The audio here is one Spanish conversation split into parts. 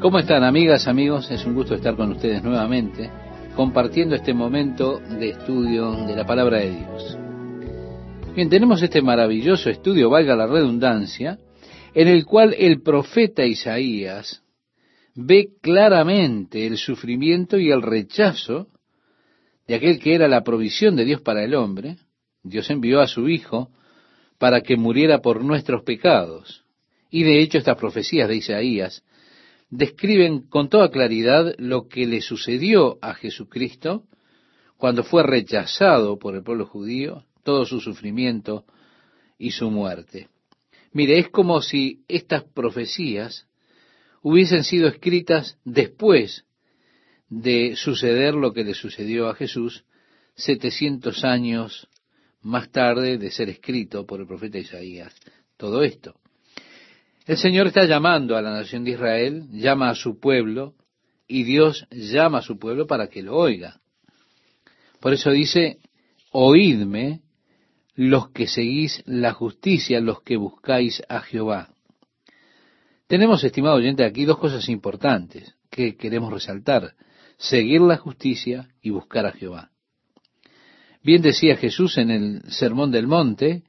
¿Cómo están amigas, amigos? Es un gusto estar con ustedes nuevamente, compartiendo este momento de estudio de la palabra de Dios. Bien, tenemos este maravilloso estudio, valga la redundancia, en el cual el profeta Isaías ve claramente el sufrimiento y el rechazo de aquel que era la provisión de Dios para el hombre. Dios envió a su Hijo para que muriera por nuestros pecados. Y de hecho estas profecías de Isaías describen con toda claridad lo que le sucedió a Jesucristo cuando fue rechazado por el pueblo judío, todo su sufrimiento y su muerte. Mire, es como si estas profecías hubiesen sido escritas después de suceder lo que le sucedió a Jesús 700 años más tarde de ser escrito por el profeta Isaías. Todo esto. El Señor está llamando a la nación de Israel, llama a su pueblo, y Dios llama a su pueblo para que lo oiga. Por eso dice, oídme los que seguís la justicia, los que buscáis a Jehová. Tenemos, estimado oyente, aquí dos cosas importantes que queremos resaltar. Seguir la justicia y buscar a Jehová. Bien decía Jesús en el Sermón del Monte,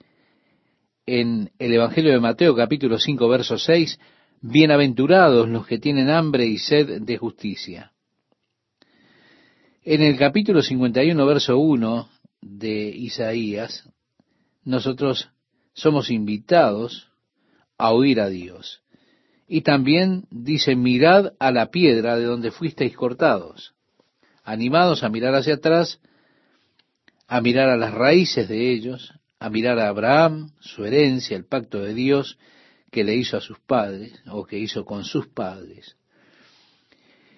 en el Evangelio de Mateo capítulo 5 verso 6, bienaventurados los que tienen hambre y sed de justicia. En el capítulo 51 verso 1 de Isaías, nosotros somos invitados a oír a Dios. Y también dice, mirad a la piedra de donde fuisteis cortados, animados a mirar hacia atrás, a mirar a las raíces de ellos, a mirar a Abraham, su herencia, el pacto de Dios que le hizo a sus padres o que hizo con sus padres.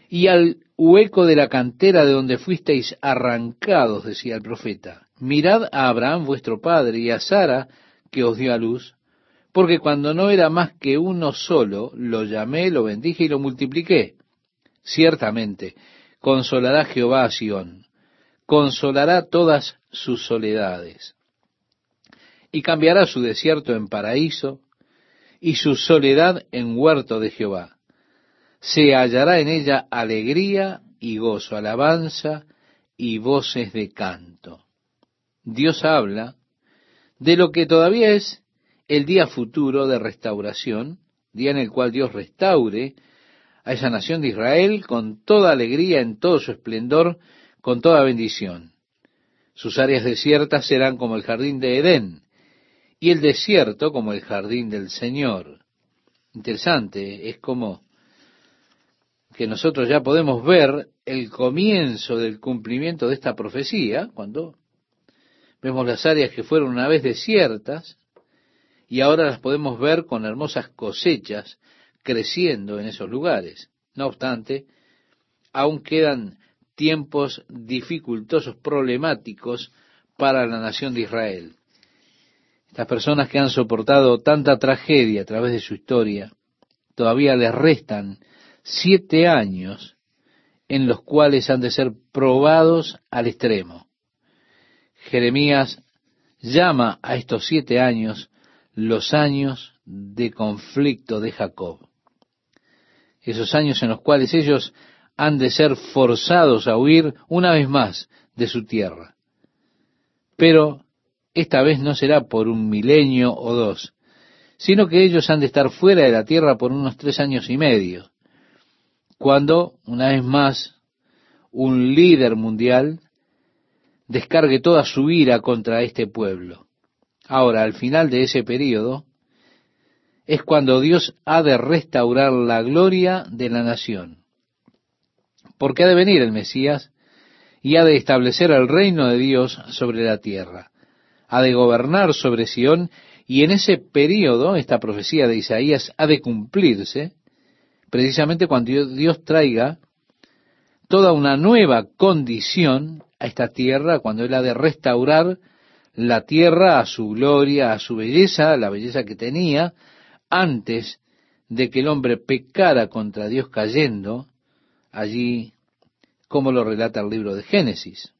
Y al hueco de la cantera de donde fuisteis arrancados, decía el profeta, mirad a Abraham vuestro padre y a Sara que os dio a luz, porque cuando no era más que uno solo, lo llamé, lo bendije y lo multipliqué. Ciertamente, consolará Jehová a Sión, consolará todas sus soledades y cambiará su desierto en paraíso y su soledad en huerto de Jehová. Se hallará en ella alegría y gozo, alabanza y voces de canto. Dios habla de lo que todavía es el día futuro de restauración, día en el cual Dios restaure a esa nación de Israel con toda alegría, en todo su esplendor, con toda bendición. Sus áreas desiertas serán como el jardín de Edén, y el desierto como el jardín del Señor. Interesante, es como que nosotros ya podemos ver el comienzo del cumplimiento de esta profecía, cuando vemos las áreas que fueron una vez desiertas, y ahora las podemos ver con hermosas cosechas creciendo en esos lugares. No obstante, aún quedan tiempos dificultosos, problemáticos para la nación de Israel. Las personas que han soportado tanta tragedia a través de su historia, todavía les restan siete años en los cuales han de ser probados al extremo. Jeremías llama a estos siete años los años de conflicto de Jacob. Esos años en los cuales ellos han de ser forzados a huir una vez más de su tierra. Pero esta vez no será por un milenio o dos, sino que ellos han de estar fuera de la tierra por unos tres años y medio, cuando, una vez más, un líder mundial descargue toda su ira contra este pueblo. Ahora, al final de ese periodo, es cuando Dios ha de restaurar la gloria de la nación. Porque ha de venir el Mesías y ha de establecer el reino de Dios sobre la tierra ha de gobernar sobre Sión, y en ese periodo, esta profecía de Isaías ha de cumplirse, precisamente cuando Dios traiga toda una nueva condición a esta tierra, cuando Él ha de restaurar la tierra a su gloria, a su belleza, la belleza que tenía antes de que el hombre pecara contra Dios cayendo, allí como lo relata el libro de Génesis.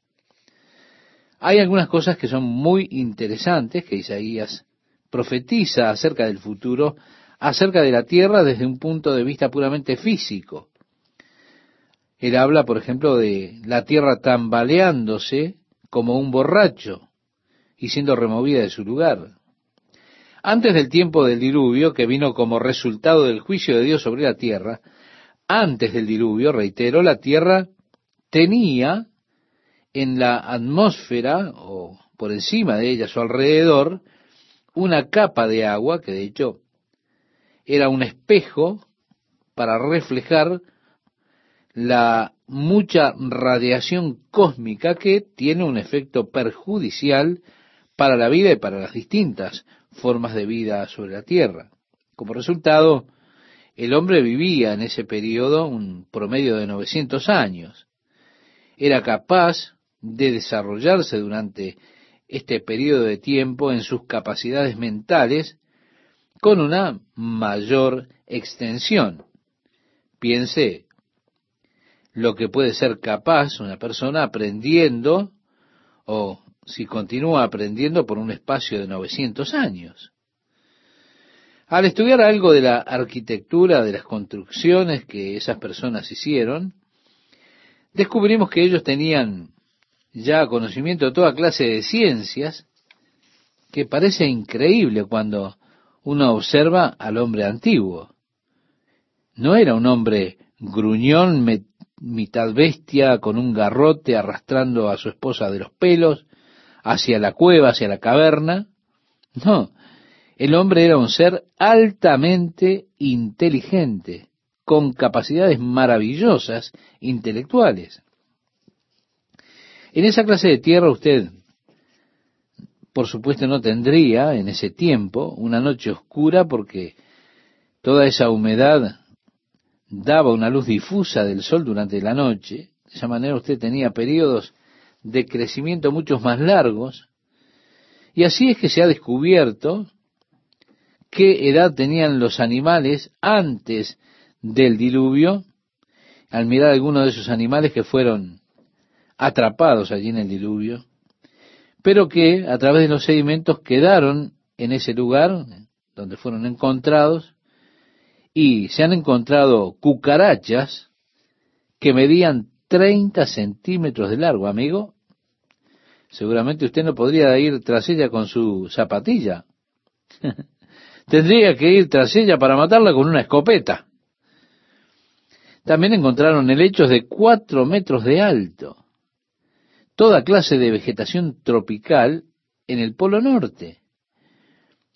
Hay algunas cosas que son muy interesantes que Isaías profetiza acerca del futuro acerca de la tierra desde un punto de vista puramente físico. Él habla, por ejemplo, de la tierra tambaleándose como un borracho y siendo removida de su lugar. Antes del tiempo del diluvio, que vino como resultado del juicio de Dios sobre la tierra, antes del diluvio, reitero, la tierra tenía en la atmósfera o por encima de ella, a su alrededor, una capa de agua que de hecho era un espejo para reflejar la mucha radiación cósmica que tiene un efecto perjudicial para la vida y para las distintas formas de vida sobre la Tierra. Como resultado, el hombre vivía en ese periodo un promedio de 900 años. Era capaz de desarrollarse durante este periodo de tiempo en sus capacidades mentales con una mayor extensión. Piense lo que puede ser capaz una persona aprendiendo o si continúa aprendiendo por un espacio de 900 años. Al estudiar algo de la arquitectura, de las construcciones que esas personas hicieron, descubrimos que ellos tenían ya conocimiento de toda clase de ciencias, que parece increíble cuando uno observa al hombre antiguo. No era un hombre gruñón, mitad bestia, con un garrote arrastrando a su esposa de los pelos hacia la cueva, hacia la caverna. No, el hombre era un ser altamente inteligente, con capacidades maravillosas intelectuales. En esa clase de tierra usted, por supuesto, no tendría en ese tiempo una noche oscura porque toda esa humedad daba una luz difusa del sol durante la noche. De esa manera usted tenía periodos de crecimiento muchos más largos. Y así es que se ha descubierto qué edad tenían los animales antes del diluvio, al mirar algunos de esos animales que fueron atrapados allí en el diluvio, pero que a través de los sedimentos quedaron en ese lugar donde fueron encontrados y se han encontrado cucarachas que medían 30 centímetros de largo, amigo. Seguramente usted no podría ir tras ella con su zapatilla. Tendría que ir tras ella para matarla con una escopeta. También encontraron helechos de cuatro metros de alto toda clase de vegetación tropical en el Polo Norte.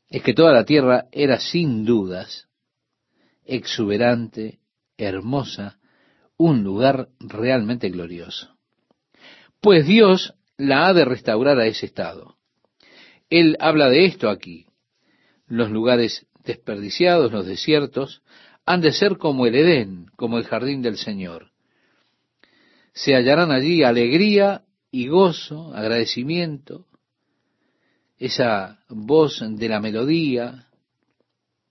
Es que toda la tierra era sin dudas exuberante, hermosa, un lugar realmente glorioso. Pues Dios la ha de restaurar a ese estado. Él habla de esto aquí. Los lugares desperdiciados, los desiertos, han de ser como el Edén, como el jardín del Señor. Se hallarán allí alegría y gozo, agradecimiento, esa voz de la melodía,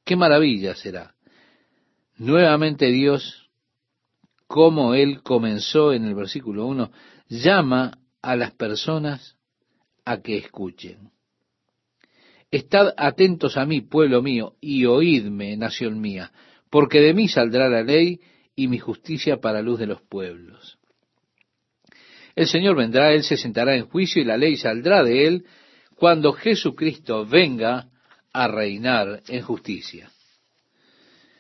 qué maravilla será. Nuevamente Dios, como Él comenzó en el versículo 1, llama a las personas a que escuchen. Estad atentos a mí, pueblo mío, y oídme, nación mía, porque de mí saldrá la ley y mi justicia para luz de los pueblos. El Señor vendrá, Él se sentará en juicio y la ley saldrá de Él cuando Jesucristo venga a reinar en justicia.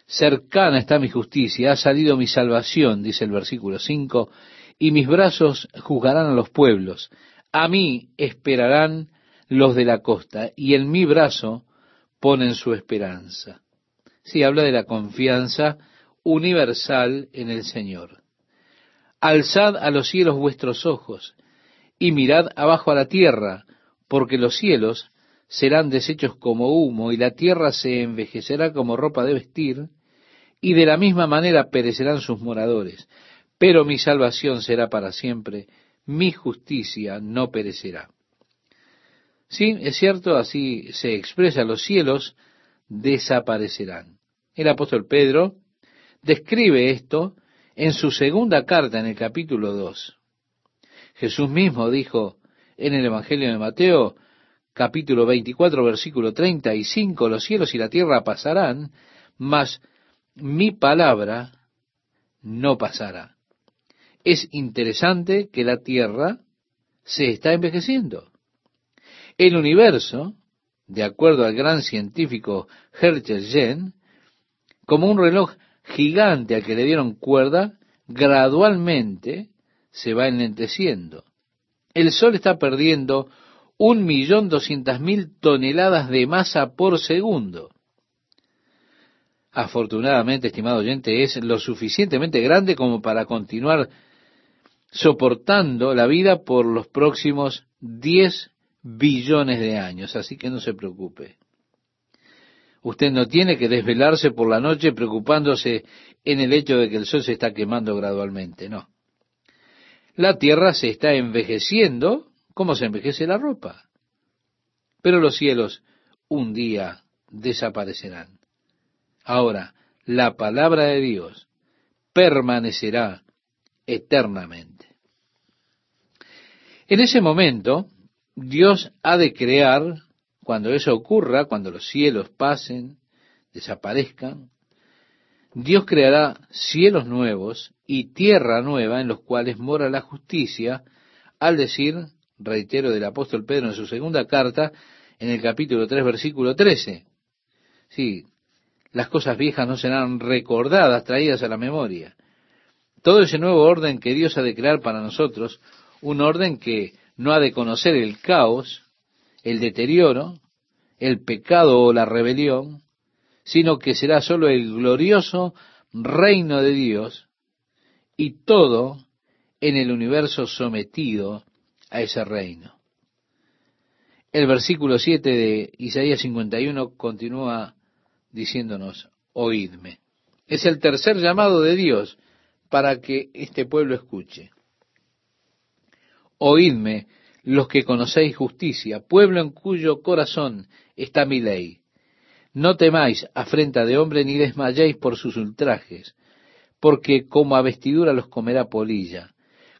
Cercana está mi justicia, ha salido mi salvación, dice el versículo 5, y mis brazos juzgarán a los pueblos. A mí esperarán los de la costa, y en mi brazo ponen su esperanza. Sí, habla de la confianza universal en el Señor. Alzad a los cielos vuestros ojos y mirad abajo a la tierra, porque los cielos serán deshechos como humo y la tierra se envejecerá como ropa de vestir, y de la misma manera perecerán sus moradores. Pero mi salvación será para siempre, mi justicia no perecerá. Sí, es cierto, así se expresa, los cielos desaparecerán. El apóstol Pedro describe esto en su segunda carta, en el capítulo 2. Jesús mismo dijo en el Evangelio de Mateo, capítulo 24, versículo 35, los cielos y la tierra pasarán, mas mi palabra no pasará. Es interesante que la Tierra se está envejeciendo. El universo, de acuerdo al gran científico Herschel como un reloj gigante al que le dieron cuerda, gradualmente se va enlenteciendo. El Sol está perdiendo un millón doscientas mil toneladas de masa por segundo. Afortunadamente, estimado oyente, es lo suficientemente grande como para continuar soportando la vida por los próximos 10 billones de años, así que no se preocupe. Usted no tiene que desvelarse por la noche preocupándose en el hecho de que el sol se está quemando gradualmente, no. La tierra se está envejeciendo como se envejece la ropa. Pero los cielos un día desaparecerán. Ahora, la palabra de Dios permanecerá eternamente. En ese momento, Dios ha de crear, cuando eso ocurra, cuando los cielos pasen, desaparezcan, Dios creará cielos nuevos y tierra nueva en los cuales mora la justicia, al decir, reitero del apóstol Pedro en su segunda carta, en el capítulo 3, versículo 13. Sí, las cosas viejas no serán recordadas, traídas a la memoria. Todo ese nuevo orden que Dios ha de crear para nosotros, un orden que no ha de conocer el caos, el deterioro, el pecado o la rebelión, sino que será sólo el glorioso reino de Dios y todo en el universo sometido a ese reino. El versículo 7 de Isaías 51 continúa diciéndonos, oídme. Es el tercer llamado de Dios para que este pueblo escuche. Oídme los que conocéis justicia, pueblo en cuyo corazón está mi ley. No temáis afrenta de hombre ni desmayéis por sus ultrajes, porque como a vestidura los comerá polilla,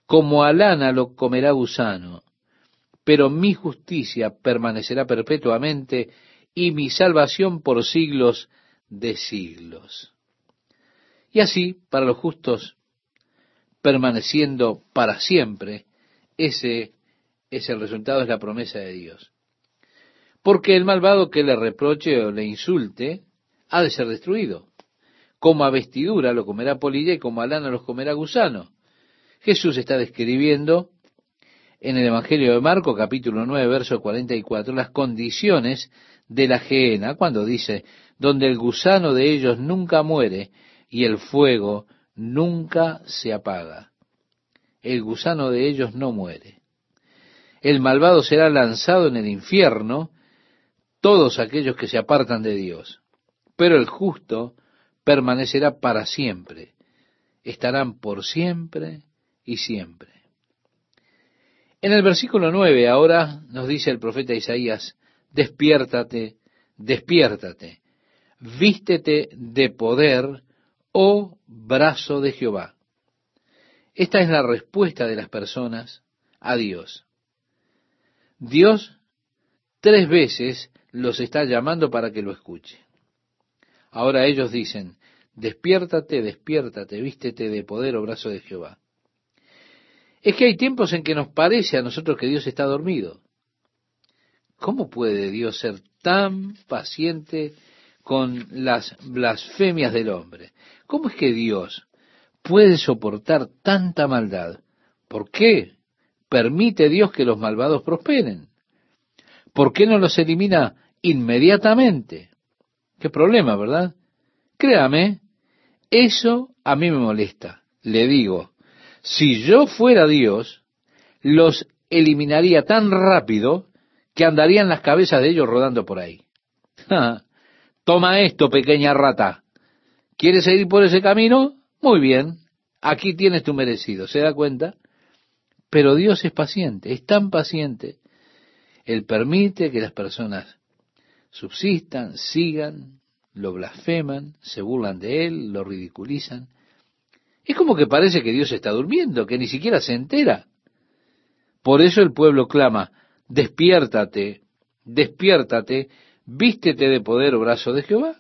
como a lana lo comerá gusano, pero mi justicia permanecerá perpetuamente y mi salvación por siglos de siglos. Y así, para los justos, permaneciendo para siempre, ese es el resultado, es la promesa de Dios. Porque el malvado que le reproche o le insulte, ha de ser destruido. Como a vestidura lo comerá polilla y como a lana los comerá gusano. Jesús está describiendo en el Evangelio de Marco, capítulo 9, verso 44, las condiciones de la gehenna, cuando dice, donde el gusano de ellos nunca muere y el fuego nunca se apaga. El gusano de ellos no muere. El malvado será lanzado en el infierno, todos aquellos que se apartan de Dios. Pero el justo permanecerá para siempre. Estarán por siempre y siempre. En el versículo 9 ahora nos dice el profeta Isaías, despiértate, despiértate, vístete de poder, oh brazo de Jehová. Esta es la respuesta de las personas a Dios. Dios tres veces los está llamando para que lo escuche. Ahora ellos dicen, despiértate, despiértate, vístete de poder, oh brazo de Jehová. Es que hay tiempos en que nos parece a nosotros que Dios está dormido. ¿Cómo puede Dios ser tan paciente con las blasfemias del hombre? ¿Cómo es que Dios puede soportar tanta maldad? ¿Por qué permite Dios que los malvados prosperen? ¿Por qué no los elimina inmediatamente? Qué problema, ¿verdad? Créame, eso a mí me molesta. Le digo, si yo fuera Dios, los eliminaría tan rápido que andarían las cabezas de ellos rodando por ahí. Toma esto, pequeña rata. ¿Quieres seguir por ese camino? Muy bien, aquí tienes tu merecido, ¿se da cuenta? Pero Dios es paciente, es tan paciente. Él permite que las personas subsistan, sigan, lo blasfeman, se burlan de Él, lo ridiculizan. Es como que parece que Dios está durmiendo, que ni siquiera se entera. Por eso el pueblo clama, despiértate, despiértate, vístete de poder, oh brazo de Jehová.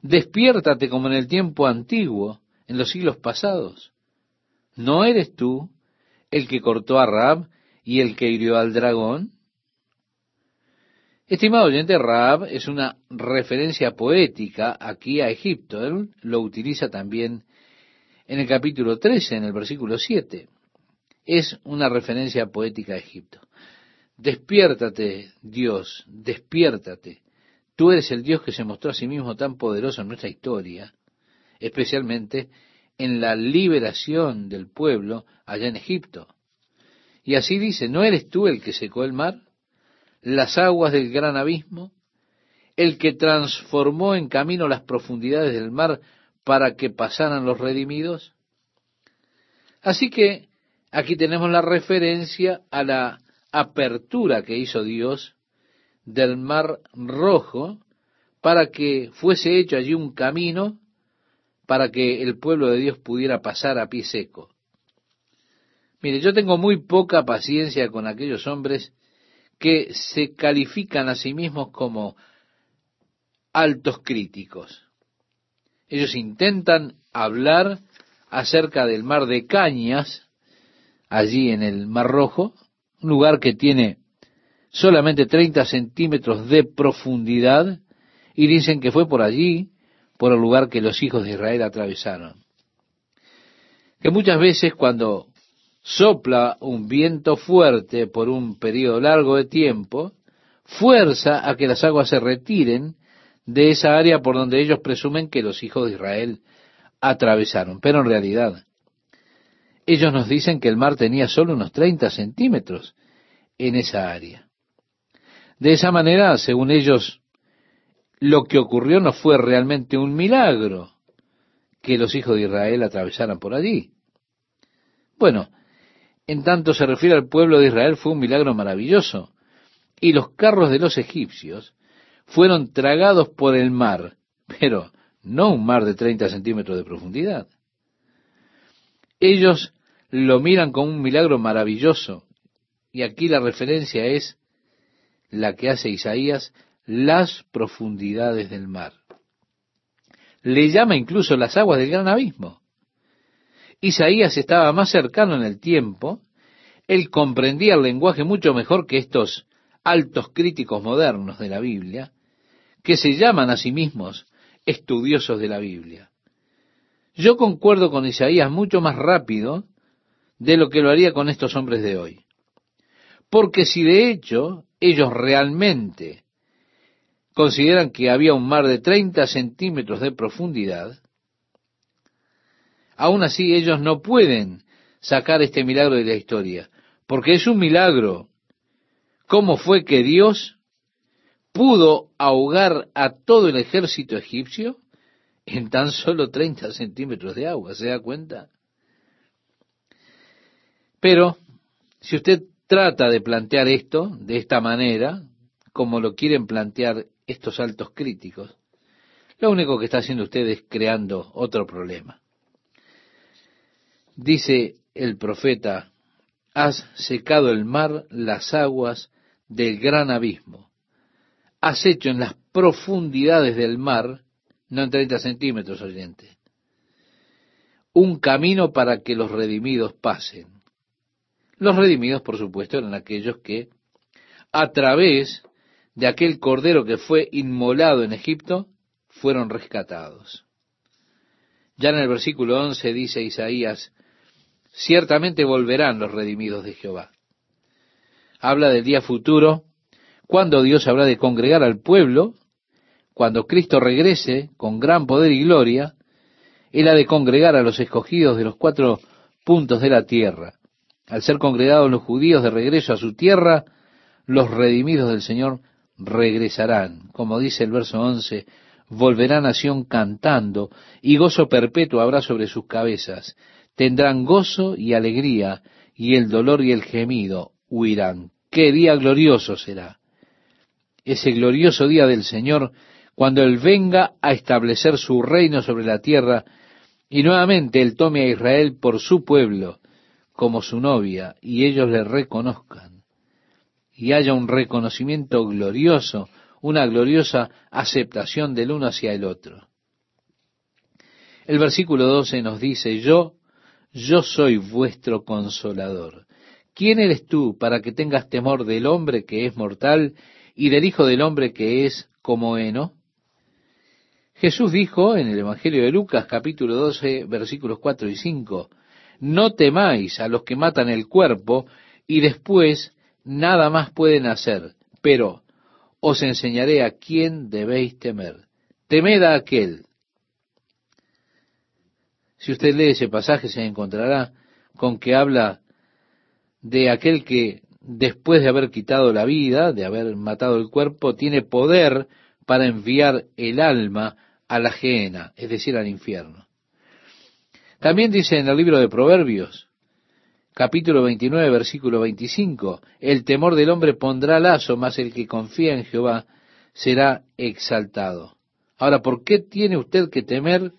Despiértate como en el tiempo antiguo, en los siglos pasados. ¿No eres tú el que cortó a Raab y el que hirió al dragón? Estimado oyente, Raab es una referencia poética aquí a Egipto. Él lo utiliza también en el capítulo 13, en el versículo 7. Es una referencia poética a Egipto. Despiértate, Dios, despiértate. Tú eres el Dios que se mostró a sí mismo tan poderoso en nuestra historia, especialmente en la liberación del pueblo allá en Egipto. Y así dice, ¿no eres tú el que secó el mar, las aguas del gran abismo, el que transformó en camino las profundidades del mar para que pasaran los redimidos? Así que aquí tenemos la referencia a la apertura que hizo Dios del mar rojo para que fuese hecho allí un camino para que el pueblo de Dios pudiera pasar a pie seco. Mire, yo tengo muy poca paciencia con aquellos hombres que se califican a sí mismos como altos críticos. Ellos intentan hablar acerca del mar de cañas, allí en el Mar Rojo, un lugar que tiene solamente 30 centímetros de profundidad, y dicen que fue por allí, por el lugar que los hijos de Israel atravesaron. Que muchas veces cuando sopla un viento fuerte por un periodo largo de tiempo, fuerza a que las aguas se retiren de esa área por donde ellos presumen que los hijos de Israel atravesaron. Pero en realidad, ellos nos dicen que el mar tenía solo unos 30 centímetros en esa área. De esa manera, según ellos, lo que ocurrió no fue realmente un milagro que los hijos de Israel atravesaran por allí. Bueno, en tanto se refiere al pueblo de Israel, fue un milagro maravilloso. Y los carros de los egipcios fueron tragados por el mar, pero no un mar de 30 centímetros de profundidad. Ellos lo miran como un milagro maravilloso. Y aquí la referencia es la que hace Isaías, las profundidades del mar. Le llama incluso las aguas del gran abismo. Isaías estaba más cercano en el tiempo, él comprendía el lenguaje mucho mejor que estos altos críticos modernos de la Biblia, que se llaman a sí mismos estudiosos de la Biblia. Yo concuerdo con Isaías mucho más rápido de lo que lo haría con estos hombres de hoy. Porque si de hecho ellos realmente consideran que había un mar de 30 centímetros de profundidad, aún así ellos no pueden sacar este milagro de la historia, porque es un milagro. ¿Cómo fue que Dios pudo ahogar a todo el ejército egipcio en tan solo 30 centímetros de agua? ¿Se da cuenta? Pero, si usted trata de plantear esto de esta manera, como lo quieren plantear estos altos críticos, lo único que está haciendo usted es creando otro problema. Dice el profeta, has secado el mar, las aguas del gran abismo has hecho en las profundidades del mar, no en 30 centímetros, oyente, un camino para que los redimidos pasen. Los redimidos, por supuesto, eran aquellos que, a través de aquel cordero que fue inmolado en Egipto, fueron rescatados. Ya en el versículo 11 dice Isaías, ciertamente volverán los redimidos de Jehová. Habla del día futuro cuando Dios habrá de congregar al pueblo, cuando Cristo regrese con gran poder y gloria, Él ha de congregar a los escogidos de los cuatro puntos de la tierra. Al ser congregados los judíos de regreso a su tierra, los redimidos del Señor regresarán. Como dice el verso 11, volverá nación cantando, y gozo perpetuo habrá sobre sus cabezas. Tendrán gozo y alegría, y el dolor y el gemido huirán. ¡Qué día glorioso será! ese glorioso día del Señor, cuando Él venga a establecer su reino sobre la tierra y nuevamente Él tome a Israel por su pueblo como su novia y ellos le reconozcan y haya un reconocimiento glorioso, una gloriosa aceptación del uno hacia el otro. El versículo 12 nos dice, yo, yo soy vuestro consolador. ¿Quién eres tú para que tengas temor del hombre que es mortal y del Hijo del hombre que es como heno? Jesús dijo en el Evangelio de Lucas capítulo 12 versículos 4 y 5, no temáis a los que matan el cuerpo y después nada más pueden hacer, pero os enseñaré a quién debéis temer. Temed a aquel. Si usted lee ese pasaje se encontrará con que habla de aquel que después de haber quitado la vida, de haber matado el cuerpo, tiene poder para enviar el alma a la ajena, es decir, al infierno. También dice en el libro de Proverbios, capítulo 29, versículo 25, el temor del hombre pondrá lazo, mas el que confía en Jehová será exaltado. Ahora, ¿por qué tiene usted que temer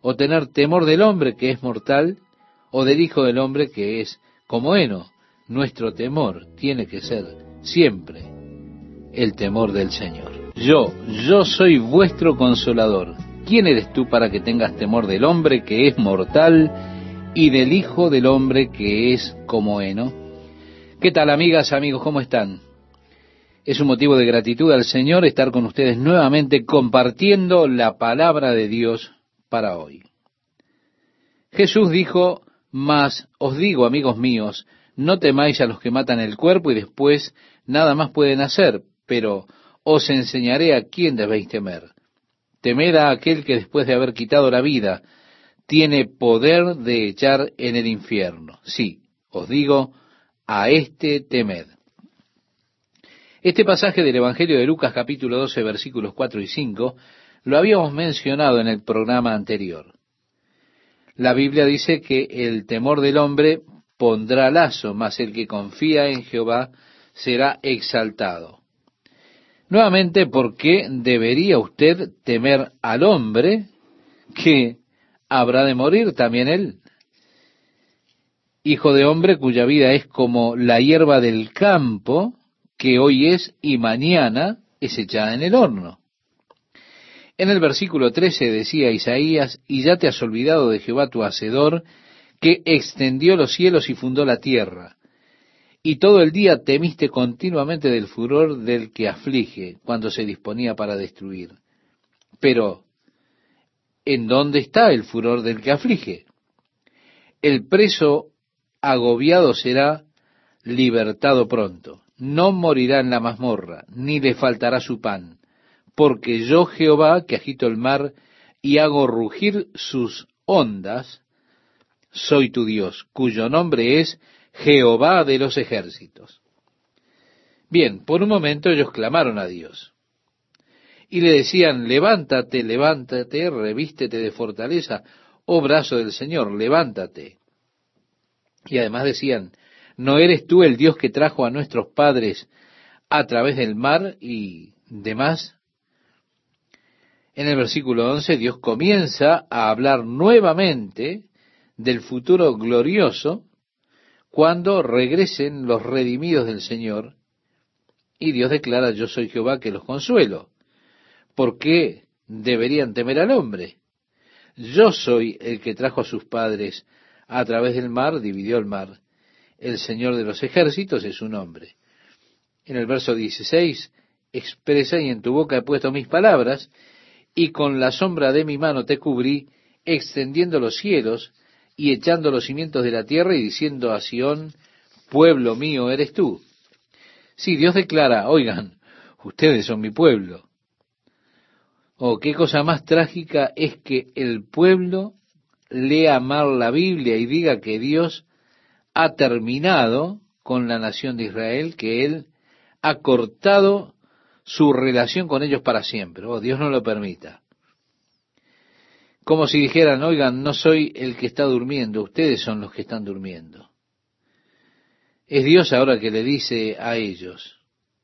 o tener temor del hombre que es mortal o del Hijo del hombre que es como heno? Nuestro temor tiene que ser siempre el temor del Señor. Yo, yo soy vuestro consolador. ¿Quién eres tú para que tengas temor del hombre que es mortal y del Hijo del Hombre que es como heno. ¿Qué tal amigas, amigos? ¿Cómo están? Es un motivo de gratitud al Señor estar con ustedes nuevamente compartiendo la palabra de Dios para hoy. Jesús dijo, mas os digo, amigos míos, no temáis a los que matan el cuerpo y después nada más pueden hacer, pero os enseñaré a quién debéis temer. Temed a aquel que después de haber quitado la vida, tiene poder de echar en el infierno. Sí, os digo, a este temed. Este pasaje del Evangelio de Lucas capítulo 12 versículos 4 y 5 lo habíamos mencionado en el programa anterior. La Biblia dice que el temor del hombre pondrá lazo, mas el que confía en Jehová será exaltado. Nuevamente, ¿por qué debería usted temer al hombre que habrá de morir también él. Hijo de hombre cuya vida es como la hierba del campo, que hoy es y mañana es echada en el horno. En el versículo 13 decía Isaías, y ya te has olvidado de Jehová tu Hacedor, que extendió los cielos y fundó la tierra. Y todo el día temiste continuamente del furor del que aflige cuando se disponía para destruir. Pero, ¿En dónde está el furor del que aflige? El preso agobiado será libertado pronto. No morirá en la mazmorra, ni le faltará su pan. Porque yo, Jehová, que agito el mar y hago rugir sus ondas, soy tu Dios, cuyo nombre es Jehová de los ejércitos. Bien, por un momento ellos clamaron a Dios y le decían, levántate, levántate, revístete de fortaleza, oh brazo del Señor, levántate. Y además decían, ¿no eres tú el Dios que trajo a nuestros padres a través del mar y demás? En el versículo 11 Dios comienza a hablar nuevamente del futuro glorioso cuando regresen los redimidos del Señor y Dios declara, yo soy Jehová que los consuelo. ¿Por qué deberían temer al hombre? Yo soy el que trajo a sus padres a través del mar, dividió el mar. El Señor de los ejércitos es su nombre. En el verso 16 expresa, y en tu boca he puesto mis palabras, y con la sombra de mi mano te cubrí, extendiendo los cielos y echando los cimientos de la tierra y diciendo a Sión, pueblo mío eres tú. Sí, Dios declara, oigan, ustedes son mi pueblo. Oh, qué cosa más trágica es que el pueblo lea mal la Biblia y diga que Dios ha terminado con la nación de Israel, que Él ha cortado su relación con ellos para siempre. Oh, Dios no lo permita. Como si dijeran, oigan, no soy el que está durmiendo, ustedes son los que están durmiendo. Es Dios ahora que le dice a ellos,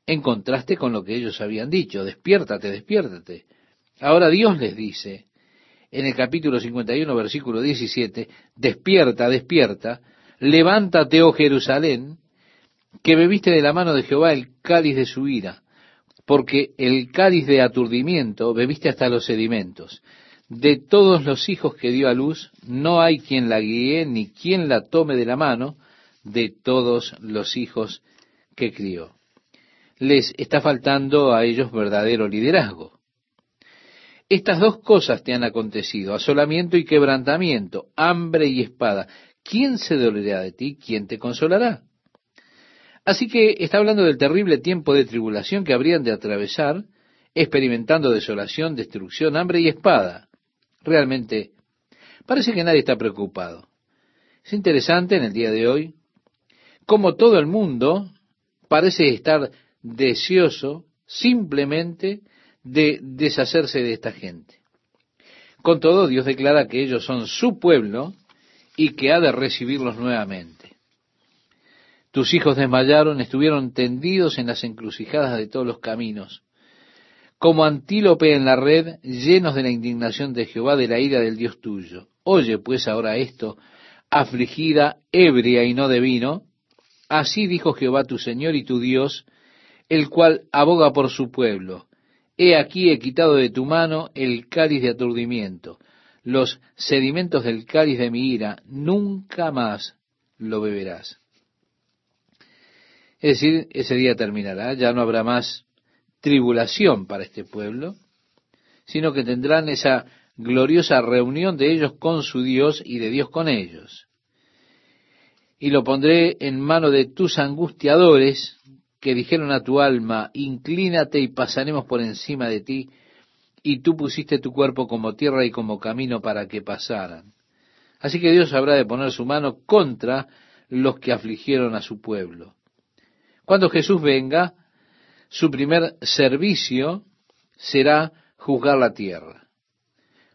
en contraste con lo que ellos habían dicho, despiértate, despiértate. Ahora Dios les dice en el capítulo 51, versículo 17, despierta, despierta, levántate, oh Jerusalén, que bebiste de la mano de Jehová el cáliz de su ira, porque el cáliz de aturdimiento bebiste hasta los sedimentos. de todos los hijos que dio a luz, no hay quien la guíe ni quien la tome de la mano de todos los hijos que crió. Les está faltando a ellos verdadero liderazgo. Estas dos cosas te han acontecido, asolamiento y quebrantamiento, hambre y espada. ¿Quién se dolerá de ti? ¿Quién te consolará? Así que está hablando del terrible tiempo de tribulación que habrían de atravesar, experimentando desolación, destrucción, hambre y espada. Realmente, parece que nadie está preocupado. Es interesante en el día de hoy cómo todo el mundo parece estar deseoso simplemente de deshacerse de esta gente. Con todo, Dios declara que ellos son su pueblo y que ha de recibirlos nuevamente. Tus hijos desmayaron, estuvieron tendidos en las encrucijadas de todos los caminos, como antílope en la red, llenos de la indignación de Jehová, de la ira del Dios tuyo. Oye pues ahora esto, afligida, ebria y no de vino, así dijo Jehová tu Señor y tu Dios, el cual aboga por su pueblo. He aquí he quitado de tu mano el cáliz de aturdimiento, los sedimentos del cáliz de mi ira, nunca más lo beberás. Es decir, ese día terminará, ya no habrá más tribulación para este pueblo, sino que tendrán esa gloriosa reunión de ellos con su Dios y de Dios con ellos. Y lo pondré en mano de tus angustiadores que dijeron a tu alma, inclínate y pasaremos por encima de ti, y tú pusiste tu cuerpo como tierra y como camino para que pasaran. Así que Dios habrá de poner su mano contra los que afligieron a su pueblo. Cuando Jesús venga, su primer servicio será juzgar la tierra.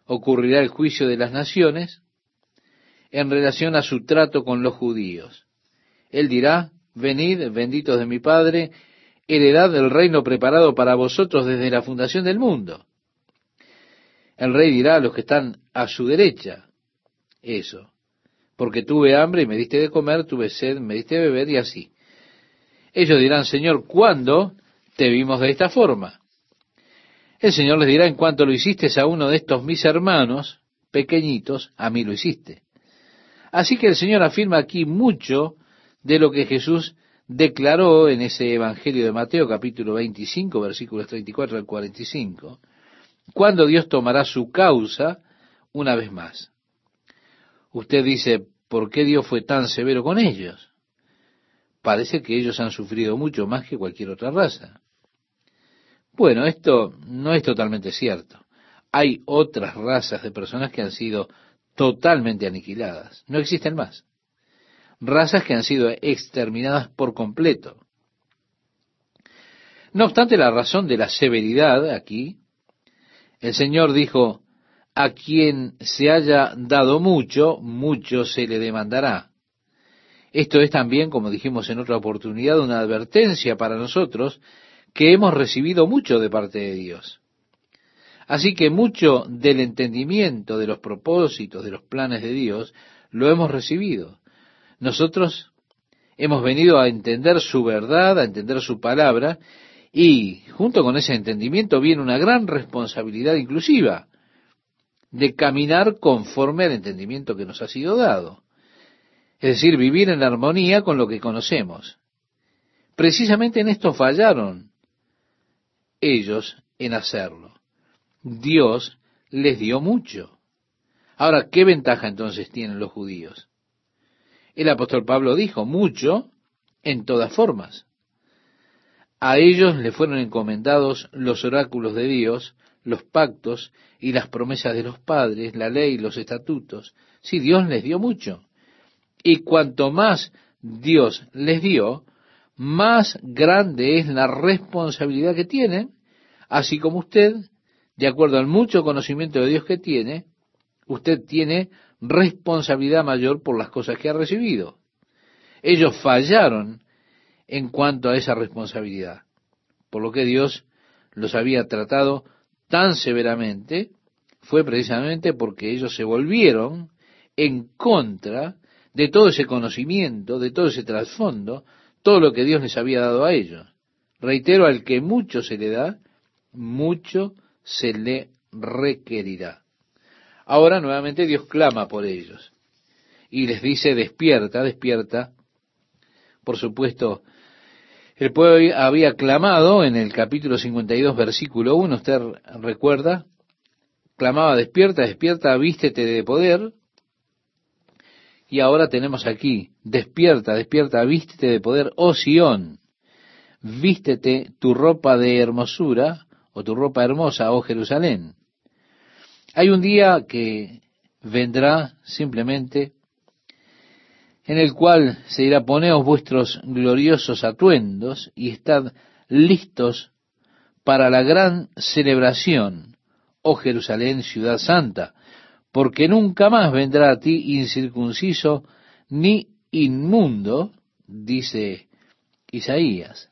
Ocurrirá el juicio de las naciones en relación a su trato con los judíos. Él dirá, venid, benditos de mi Padre, heredad del reino preparado para vosotros desde la fundación del mundo. El rey dirá a los que están a su derecha, eso, porque tuve hambre y me diste de comer, tuve sed, me diste de beber y así. Ellos dirán, Señor, ¿cuándo te vimos de esta forma? El Señor les dirá, en cuanto lo hiciste a uno de estos mis hermanos pequeñitos, a mí lo hiciste. Así que el Señor afirma aquí mucho de lo que Jesús declaró en ese Evangelio de Mateo capítulo 25 versículos 34 al 45, cuando Dios tomará su causa una vez más. Usted dice, ¿por qué Dios fue tan severo con ellos? parece que ellos han sufrido mucho más que cualquier otra raza. Bueno, esto no es totalmente cierto. Hay otras razas de personas que han sido totalmente aniquiladas. No existen más. Razas que han sido exterminadas por completo. No obstante la razón de la severidad aquí, el Señor dijo, a quien se haya dado mucho, mucho se le demandará. Esto es también, como dijimos en otra oportunidad, una advertencia para nosotros que hemos recibido mucho de parte de Dios. Así que mucho del entendimiento de los propósitos, de los planes de Dios, lo hemos recibido. Nosotros hemos venido a entender su verdad, a entender su palabra, y junto con ese entendimiento viene una gran responsabilidad inclusiva de caminar conforme al entendimiento que nos ha sido dado es decir, vivir en armonía con lo que conocemos. Precisamente en esto fallaron ellos en hacerlo. Dios les dio mucho. Ahora, ¿qué ventaja entonces tienen los judíos? El apóstol Pablo dijo, mucho en todas formas. A ellos le fueron encomendados los oráculos de Dios, los pactos y las promesas de los padres, la ley, los estatutos. Sí, Dios les dio mucho. Y cuanto más Dios les dio, más grande es la responsabilidad que tienen, así como usted, de acuerdo al mucho conocimiento de Dios que tiene, usted tiene responsabilidad mayor por las cosas que ha recibido. Ellos fallaron en cuanto a esa responsabilidad, por lo que Dios los había tratado tan severamente, fue precisamente porque ellos se volvieron en contra de todo ese conocimiento, de todo ese trasfondo, todo lo que Dios les había dado a ellos. Reitero, al que mucho se le da, mucho se le requerirá. Ahora nuevamente Dios clama por ellos y les dice, despierta, despierta. Por supuesto, el pueblo había clamado en el capítulo 52, versículo 1, usted recuerda, clamaba, despierta, despierta, vístete de poder. Y ahora tenemos aquí, despierta, despierta, vístete de poder, oh Sión, vístete tu ropa de hermosura, o tu ropa hermosa, oh Jerusalén. Hay un día que vendrá simplemente en el cual se dirá, poneos vuestros gloriosos atuendos y estad listos para la gran celebración, oh Jerusalén, ciudad santa, porque nunca más vendrá a ti incircunciso ni inmundo, dice Isaías.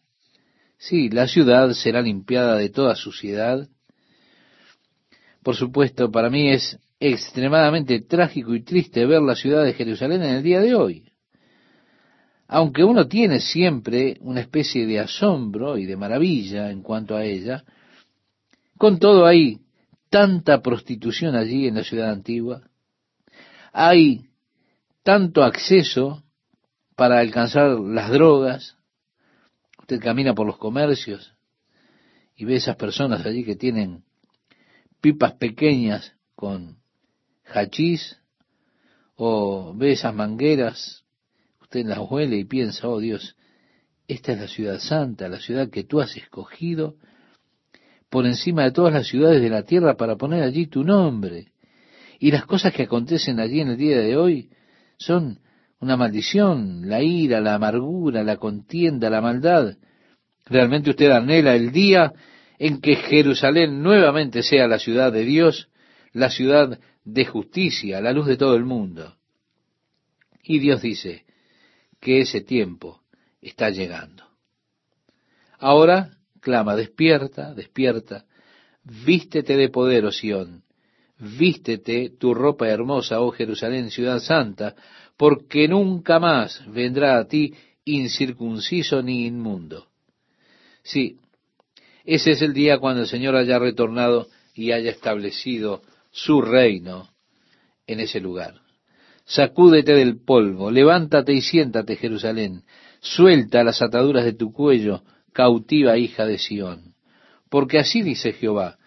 Sí, la ciudad será limpiada de toda suciedad. Por supuesto, para mí es extremadamente trágico y triste ver la ciudad de Jerusalén en el día de hoy. Aunque uno tiene siempre una especie de asombro y de maravilla en cuanto a ella, con todo hay tanta prostitución allí en la ciudad antigua, hay tanto acceso para alcanzar las drogas, usted camina por los comercios y ve esas personas allí que tienen pipas pequeñas con hachís o ve esas mangueras, usted las huele y piensa, oh Dios, esta es la ciudad santa, la ciudad que tú has escogido por encima de todas las ciudades de la tierra para poner allí tu nombre. Y las cosas que acontecen allí en el día de hoy son una maldición, la ira, la amargura, la contienda, la maldad. Realmente usted anhela el día en que Jerusalén nuevamente sea la ciudad de Dios, la ciudad de justicia, la luz de todo el mundo. Y Dios dice que ese tiempo está llegando. Ahora clama, despierta, despierta, vístete de poder, oh Sión, vístete tu ropa hermosa, oh Jerusalén, ciudad santa, porque nunca más vendrá a ti incircunciso ni inmundo. Sí, ese es el día cuando el Señor haya retornado y haya establecido su reino en ese lugar. Sacúdete del polvo, levántate y siéntate, Jerusalén, suelta las ataduras de tu cuello, cautiva hija de Sión. Porque así dice Jehová,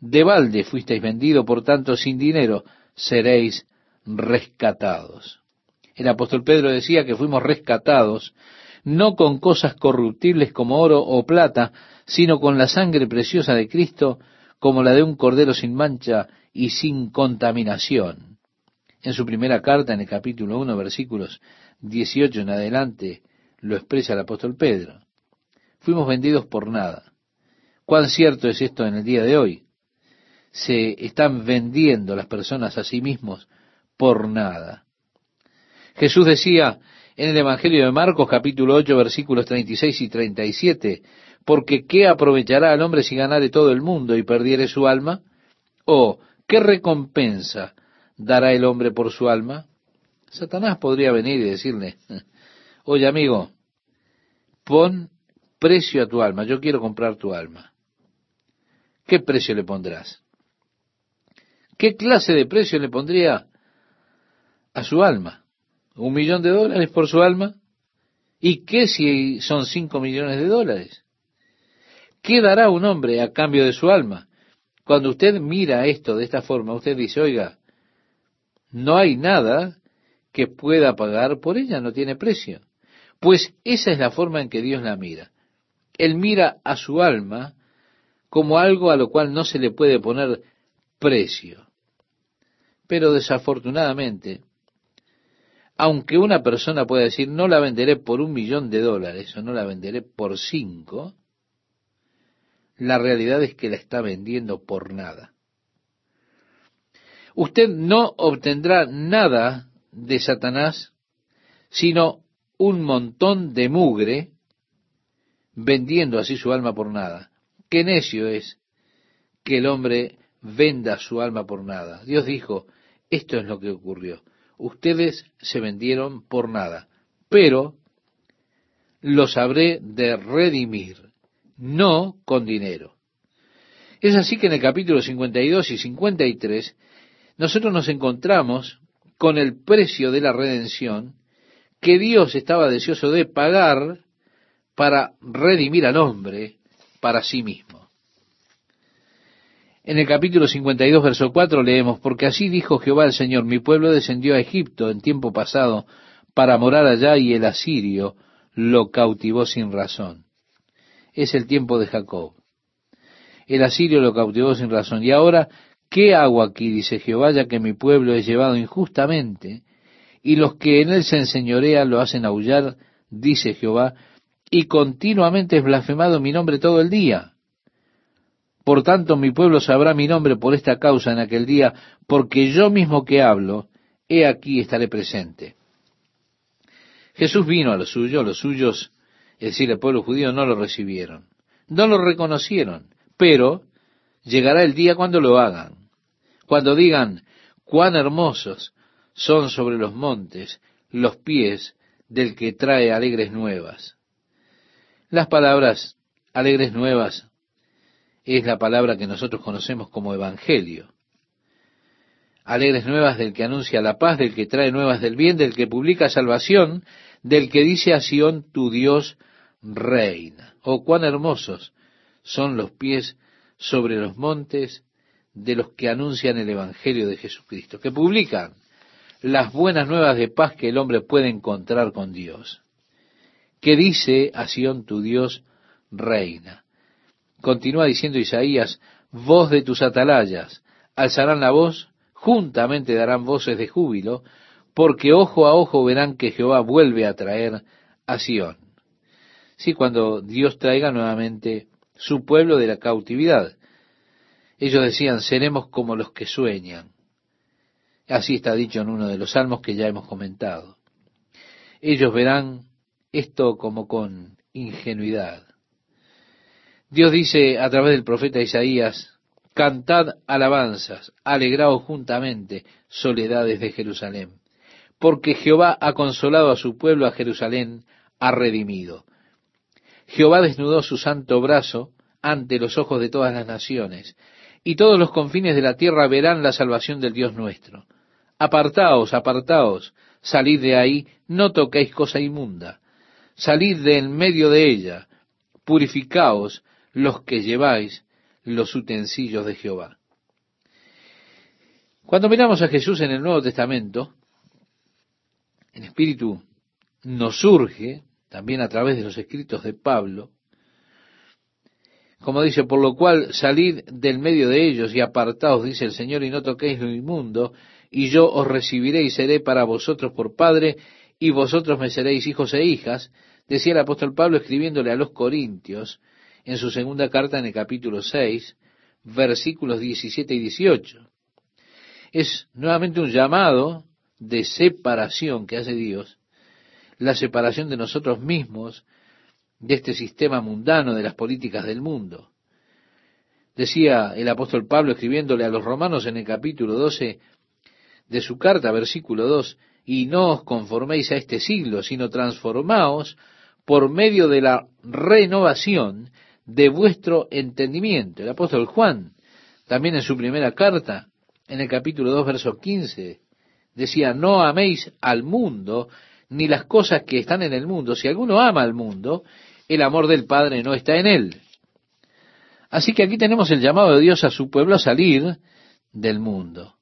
de balde fuisteis vendido, por tanto sin dinero seréis rescatados. El apóstol Pedro decía que fuimos rescatados no con cosas corruptibles como oro o plata, sino con la sangre preciosa de Cristo, como la de un cordero sin mancha y sin contaminación. En su primera carta, en el capítulo 1, versículos 18 en adelante, lo expresa el apóstol Pedro. Fuimos vendidos por nada. ¿Cuán cierto es esto en el día de hoy? Se están vendiendo las personas a sí mismos por nada. Jesús decía en el Evangelio de Marcos capítulo 8 versículos 36 y 37, porque ¿qué aprovechará al hombre si ganare todo el mundo y perdiere su alma? ¿O ¿Qué recompensa dará el hombre por su alma? Satanás podría venir y decirle, oye amigo, pon precio a tu alma, yo quiero comprar tu alma. ¿Qué precio le pondrás? ¿Qué clase de precio le pondría a su alma? ¿Un millón de dólares por su alma? ¿Y qué si son cinco millones de dólares? ¿Qué dará un hombre a cambio de su alma? Cuando usted mira esto de esta forma, usted dice, oiga, no hay nada que pueda pagar por ella, no tiene precio. Pues esa es la forma en que Dios la mira. Él mira a su alma como algo a lo cual no se le puede poner precio. Pero desafortunadamente, aunque una persona pueda decir, no la venderé por un millón de dólares o no la venderé por cinco, la realidad es que la está vendiendo por nada. Usted no obtendrá nada de Satanás, sino un montón de mugre vendiendo así su alma por nada. Qué necio es que el hombre venda su alma por nada. Dios dijo, esto es lo que ocurrió. Ustedes se vendieron por nada, pero los habré de redimir no con dinero. Es así que en el capítulo 52 y 53 nosotros nos encontramos con el precio de la redención que Dios estaba deseoso de pagar para redimir al hombre para sí mismo. En el capítulo 52, verso 4 leemos, porque así dijo Jehová el Señor, mi pueblo descendió a Egipto en tiempo pasado para morar allá y el asirio lo cautivó sin razón. Es el tiempo de Jacob. El asirio lo cautivó sin razón. Y ahora, ¿qué hago aquí? dice Jehová, ya que mi pueblo es llevado injustamente, y los que en él se enseñorean lo hacen aullar, dice Jehová, y continuamente es blasfemado mi nombre todo el día. Por tanto, mi pueblo sabrá mi nombre por esta causa en aquel día, porque yo mismo que hablo, he aquí estaré presente. Jesús vino a los suyos, los suyos, es decir, el pueblo judío, no lo recibieron, no lo reconocieron, pero llegará el día cuando lo hagan, cuando digan, cuán hermosos son sobre los montes los pies del que trae alegres nuevas. Las palabras alegres nuevas es la palabra que nosotros conocemos como evangelio. Alegres nuevas del que anuncia la paz, del que trae nuevas del bien, del que publica salvación, del que dice a Sión, tu Dios reina. Oh, cuán hermosos son los pies sobre los montes de los que anuncian el Evangelio de Jesucristo, que publican las buenas nuevas de paz que el hombre puede encontrar con Dios. Que dice a Sión, tu Dios reina. Continúa diciendo Isaías, voz de tus atalayas, alzarán la voz, juntamente darán voces de júbilo, porque ojo a ojo verán que Jehová vuelve a traer a Sión. Sí, cuando Dios traiga nuevamente su pueblo de la cautividad. Ellos decían, seremos como los que sueñan. Así está dicho en uno de los salmos que ya hemos comentado. Ellos verán esto como con ingenuidad. Dios dice a través del profeta Isaías, cantad alabanzas, alegraos juntamente, soledades de Jerusalén, porque Jehová ha consolado a su pueblo, a Jerusalén, ha redimido. Jehová desnudó su santo brazo ante los ojos de todas las naciones, y todos los confines de la tierra verán la salvación del Dios nuestro. Apartaos, apartaos, salid de ahí, no toquéis cosa inmunda, salid de en medio de ella, purificaos, los que lleváis los utensilios de Jehová. Cuando miramos a Jesús en el Nuevo Testamento, el Espíritu nos surge, también a través de los escritos de Pablo, como dice, por lo cual salid del medio de ellos y apartaos, dice el Señor, y no toquéis lo inmundo, y yo os recibiré y seré para vosotros por Padre, y vosotros me seréis hijos e hijas, decía el apóstol Pablo escribiéndole a los Corintios, en su segunda carta en el capítulo 6, versículos 17 y 18. Es nuevamente un llamado de separación que hace Dios, la separación de nosotros mismos, de este sistema mundano, de las políticas del mundo. Decía el apóstol Pablo escribiéndole a los romanos en el capítulo 12 de su carta, versículo 2, y no os conforméis a este siglo, sino transformaos por medio de la renovación de vuestro entendimiento. El apóstol Juan, también en su primera carta, en el capítulo 2, verso 15, decía, no améis al mundo ni las cosas que están en el mundo. Si alguno ama al mundo, el amor del Padre no está en él. Así que aquí tenemos el llamado de Dios a su pueblo a salir del mundo.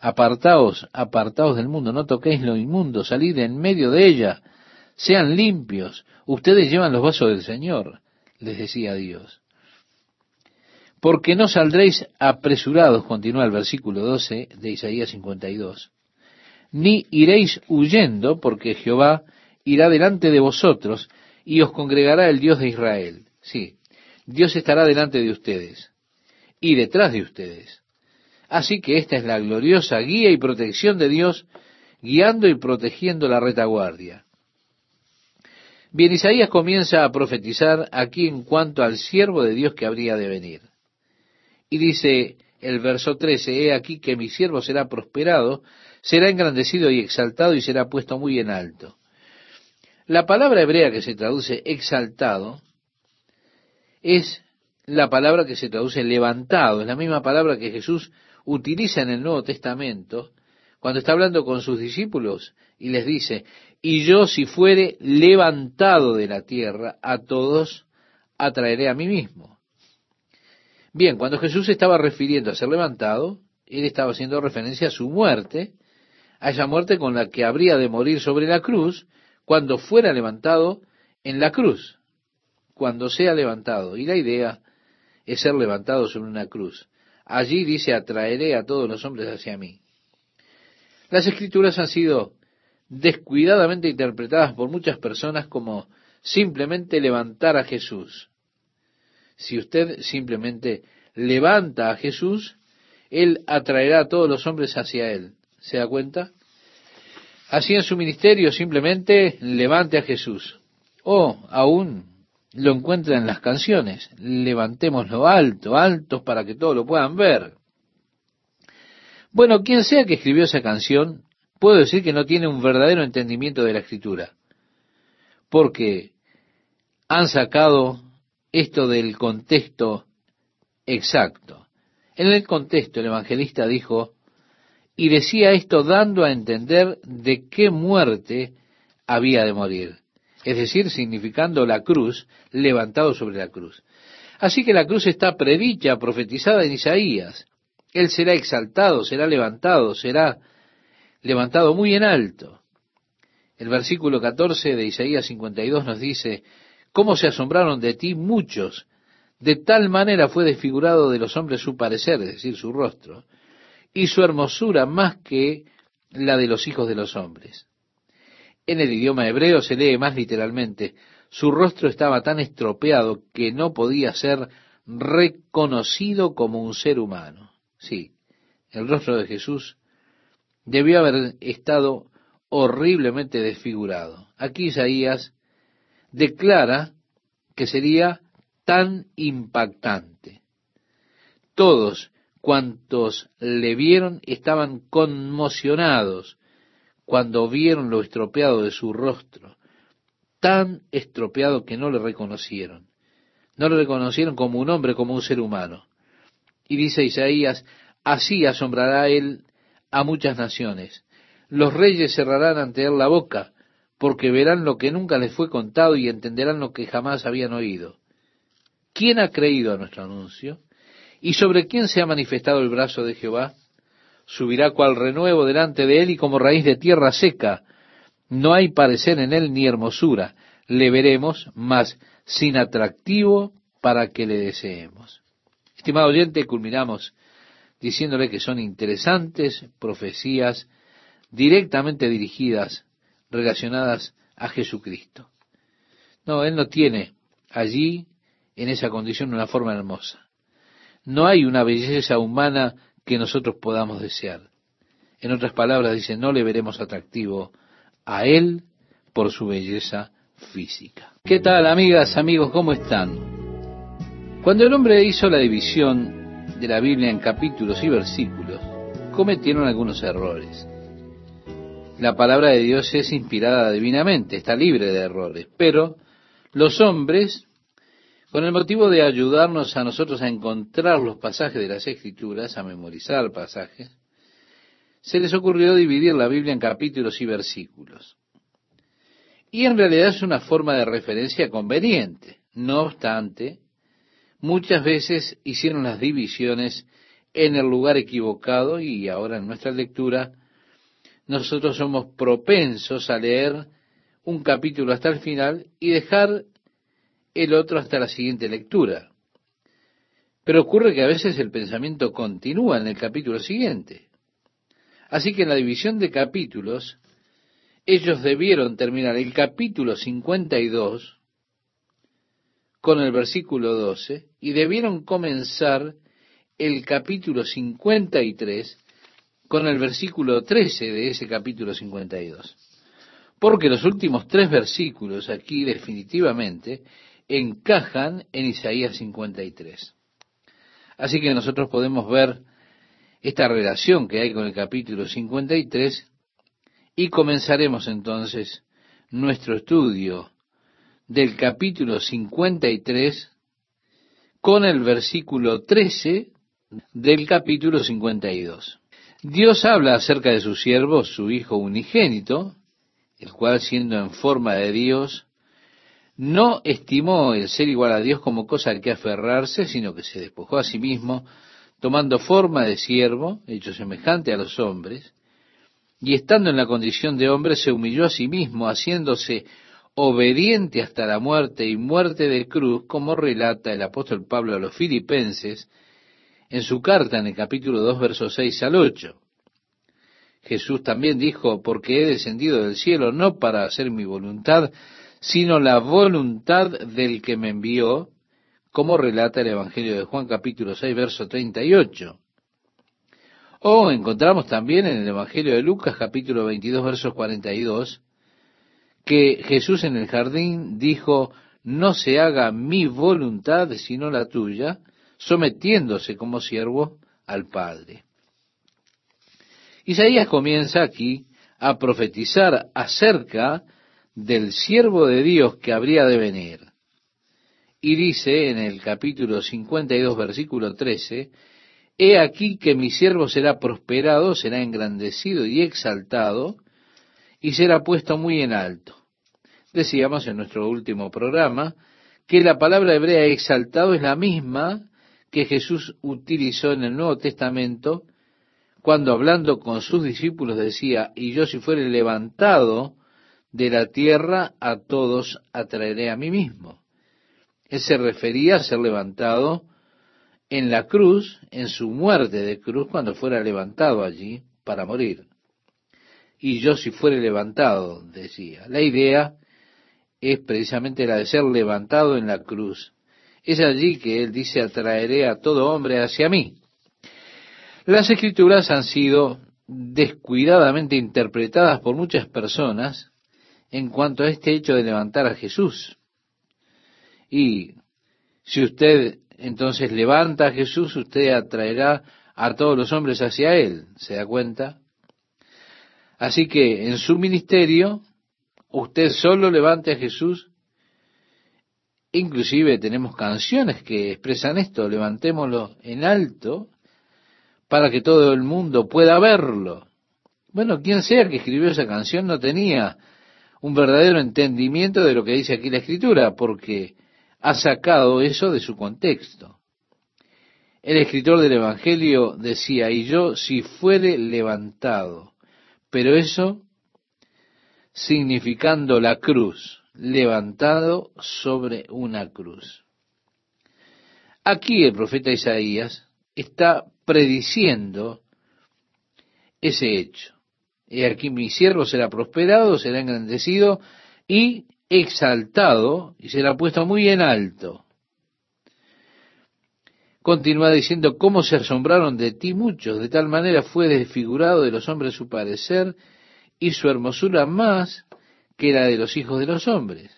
Apartaos, apartaos del mundo, no toquéis lo inmundo, salid en medio de ella, sean limpios, ustedes llevan los vasos del Señor les decía Dios. Porque no saldréis apresurados, continúa el versículo 12 de Isaías 52, ni iréis huyendo, porque Jehová irá delante de vosotros y os congregará el Dios de Israel. Sí, Dios estará delante de ustedes y detrás de ustedes. Así que esta es la gloriosa guía y protección de Dios, guiando y protegiendo la retaguardia. Bien, Isaías comienza a profetizar aquí en cuanto al siervo de Dios que habría de venir. Y dice el verso 13, He aquí que mi siervo será prosperado, será engrandecido y exaltado y será puesto muy en alto. La palabra hebrea que se traduce exaltado es la palabra que se traduce levantado, es la misma palabra que Jesús utiliza en el Nuevo Testamento cuando está hablando con sus discípulos y les dice, y yo si fuere levantado de la tierra, a todos atraeré a mí mismo. Bien, cuando Jesús estaba refiriendo a ser levantado, él estaba haciendo referencia a su muerte, a esa muerte con la que habría de morir sobre la cruz, cuando fuera levantado en la cruz, cuando sea levantado. Y la idea es ser levantado sobre una cruz. Allí dice, atraeré a todos los hombres hacia mí. Las escrituras han sido descuidadamente interpretadas por muchas personas como simplemente levantar a Jesús. Si usted simplemente levanta a Jesús, Él atraerá a todos los hombres hacia Él. ¿Se da cuenta? Así en su ministerio simplemente levante a Jesús. O aún lo encuentra en las canciones. Levantémoslo alto, altos para que todos lo puedan ver. Bueno, quien sea que escribió esa canción, puedo decir que no tiene un verdadero entendimiento de la escritura. Porque han sacado esto del contexto exacto. En el contexto el evangelista dijo, y decía esto dando a entender de qué muerte había de morir, es decir, significando la cruz, levantado sobre la cruz. Así que la cruz está predicha, profetizada en Isaías. Él será exaltado, será levantado, será levantado muy en alto. El versículo 14 de Isaías 52 nos dice, ¿cómo se asombraron de ti muchos? De tal manera fue desfigurado de los hombres su parecer, es decir, su rostro, y su hermosura más que la de los hijos de los hombres. En el idioma hebreo se lee más literalmente, su rostro estaba tan estropeado que no podía ser reconocido como un ser humano. Sí, el rostro de Jesús debió haber estado horriblemente desfigurado. Aquí Isaías declara que sería tan impactante. Todos cuantos le vieron estaban conmocionados cuando vieron lo estropeado de su rostro, tan estropeado que no le reconocieron. No le reconocieron como un hombre, como un ser humano. Y dice Isaías, así asombrará él a muchas naciones. Los reyes cerrarán ante él la boca, porque verán lo que nunca les fue contado y entenderán lo que jamás habían oído. ¿Quién ha creído a nuestro anuncio? ¿Y sobre quién se ha manifestado el brazo de Jehová? Subirá cual renuevo delante de él y como raíz de tierra seca. No hay parecer en él ni hermosura. Le veremos, mas sin atractivo para que le deseemos. Estimado oyente, culminamos diciéndole que son interesantes profecías directamente dirigidas, relacionadas a Jesucristo. No, Él no tiene allí, en esa condición, una forma hermosa. No hay una belleza humana que nosotros podamos desear. En otras palabras, dice, no le veremos atractivo a Él por su belleza física. ¿Qué tal, amigas, amigos? ¿Cómo están? Cuando el hombre hizo la división de la Biblia en capítulos y versículos, cometieron algunos errores. La palabra de Dios es inspirada divinamente, está libre de errores, pero los hombres, con el motivo de ayudarnos a nosotros a encontrar los pasajes de las Escrituras, a memorizar pasajes, se les ocurrió dividir la Biblia en capítulos y versículos. Y en realidad es una forma de referencia conveniente. No obstante, muchas veces hicieron las divisiones en el lugar equivocado y ahora en nuestra lectura nosotros somos propensos a leer un capítulo hasta el final y dejar el otro hasta la siguiente lectura. Pero ocurre que a veces el pensamiento continúa en el capítulo siguiente. Así que en la división de capítulos, ellos debieron terminar el capítulo 52 con el versículo 12 y debieron comenzar el capítulo 53 con el versículo 13 de ese capítulo 52. Porque los últimos tres versículos aquí definitivamente encajan en Isaías 53. Así que nosotros podemos ver esta relación que hay con el capítulo 53 y comenzaremos entonces nuestro estudio del capítulo 53 con el versículo 13 del capítulo 52. Dios habla acerca de su siervo, su Hijo unigénito, el cual siendo en forma de Dios, no estimó el ser igual a Dios como cosa al que aferrarse, sino que se despojó a sí mismo, tomando forma de siervo, hecho semejante a los hombres, y estando en la condición de hombre, se humilló a sí mismo, haciéndose obediente hasta la muerte y muerte de cruz, como relata el apóstol Pablo a los filipenses en su carta en el capítulo 2, versos 6 al 8. Jesús también dijo, porque he descendido del cielo no para hacer mi voluntad, sino la voluntad del que me envió, como relata el Evangelio de Juan capítulo 6, verso 38. O encontramos también en el Evangelio de Lucas capítulo 22, versos 42, que Jesús en el jardín dijo, no se haga mi voluntad sino la tuya, sometiéndose como siervo al Padre. Isaías comienza aquí a profetizar acerca del siervo de Dios que habría de venir. Y dice en el capítulo 52, versículo 13, He aquí que mi siervo será prosperado, será engrandecido y exaltado, y será puesto muy en alto. Decíamos en nuestro último programa que la palabra hebrea exaltado es la misma que Jesús utilizó en el Nuevo Testamento cuando hablando con sus discípulos decía, y yo si fuere levantado de la tierra, a todos atraeré a mí mismo. Él se refería a ser levantado en la cruz, en su muerte de cruz, cuando fuera levantado allí para morir. Y yo si fuere levantado, decía. La idea es precisamente la de ser levantado en la cruz. Es allí que él dice, atraeré a todo hombre hacia mí. Las escrituras han sido descuidadamente interpretadas por muchas personas en cuanto a este hecho de levantar a Jesús. Y si usted entonces levanta a Jesús, usted atraerá a todos los hombres hacia Él, ¿se da cuenta? Así que en su ministerio, usted solo levante a Jesús. Inclusive tenemos canciones que expresan esto, levantémoslo en alto para que todo el mundo pueda verlo. Bueno, quien sea que escribió esa canción no tenía un verdadero entendimiento de lo que dice aquí la escritura, porque ha sacado eso de su contexto. El escritor del Evangelio decía, y yo si fuere levantado, pero eso significando la cruz, levantado sobre una cruz. Aquí el profeta Isaías está prediciendo ese hecho. Y aquí mi siervo será prosperado, será engrandecido y exaltado y será puesto muy en alto. Continúa diciendo, cómo se asombraron de ti muchos, de tal manera fue desfigurado de los hombres su parecer y su hermosura más que la de los hijos de los hombres.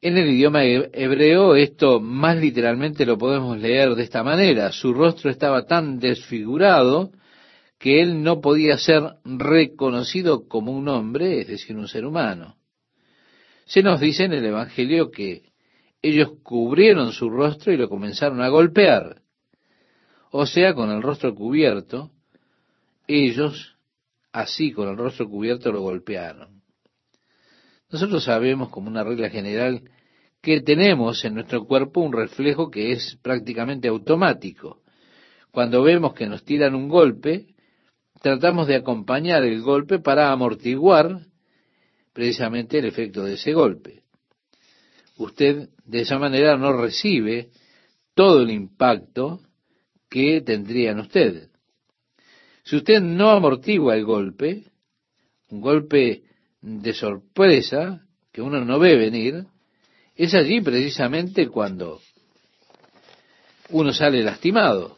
En el idioma hebreo esto más literalmente lo podemos leer de esta manera. Su rostro estaba tan desfigurado que él no podía ser reconocido como un hombre, es decir, un ser humano. Se nos dice en el Evangelio que ellos cubrieron su rostro y lo comenzaron a golpear. O sea, con el rostro cubierto, ellos, así con el rostro cubierto, lo golpearon. Nosotros sabemos como una regla general que tenemos en nuestro cuerpo un reflejo que es prácticamente automático. Cuando vemos que nos tiran un golpe, tratamos de acompañar el golpe para amortiguar precisamente el efecto de ese golpe. Usted de esa manera no recibe todo el impacto que tendría en usted. Si usted no amortigua el golpe, un golpe de sorpresa que uno no ve venir, es allí precisamente cuando uno sale lastimado.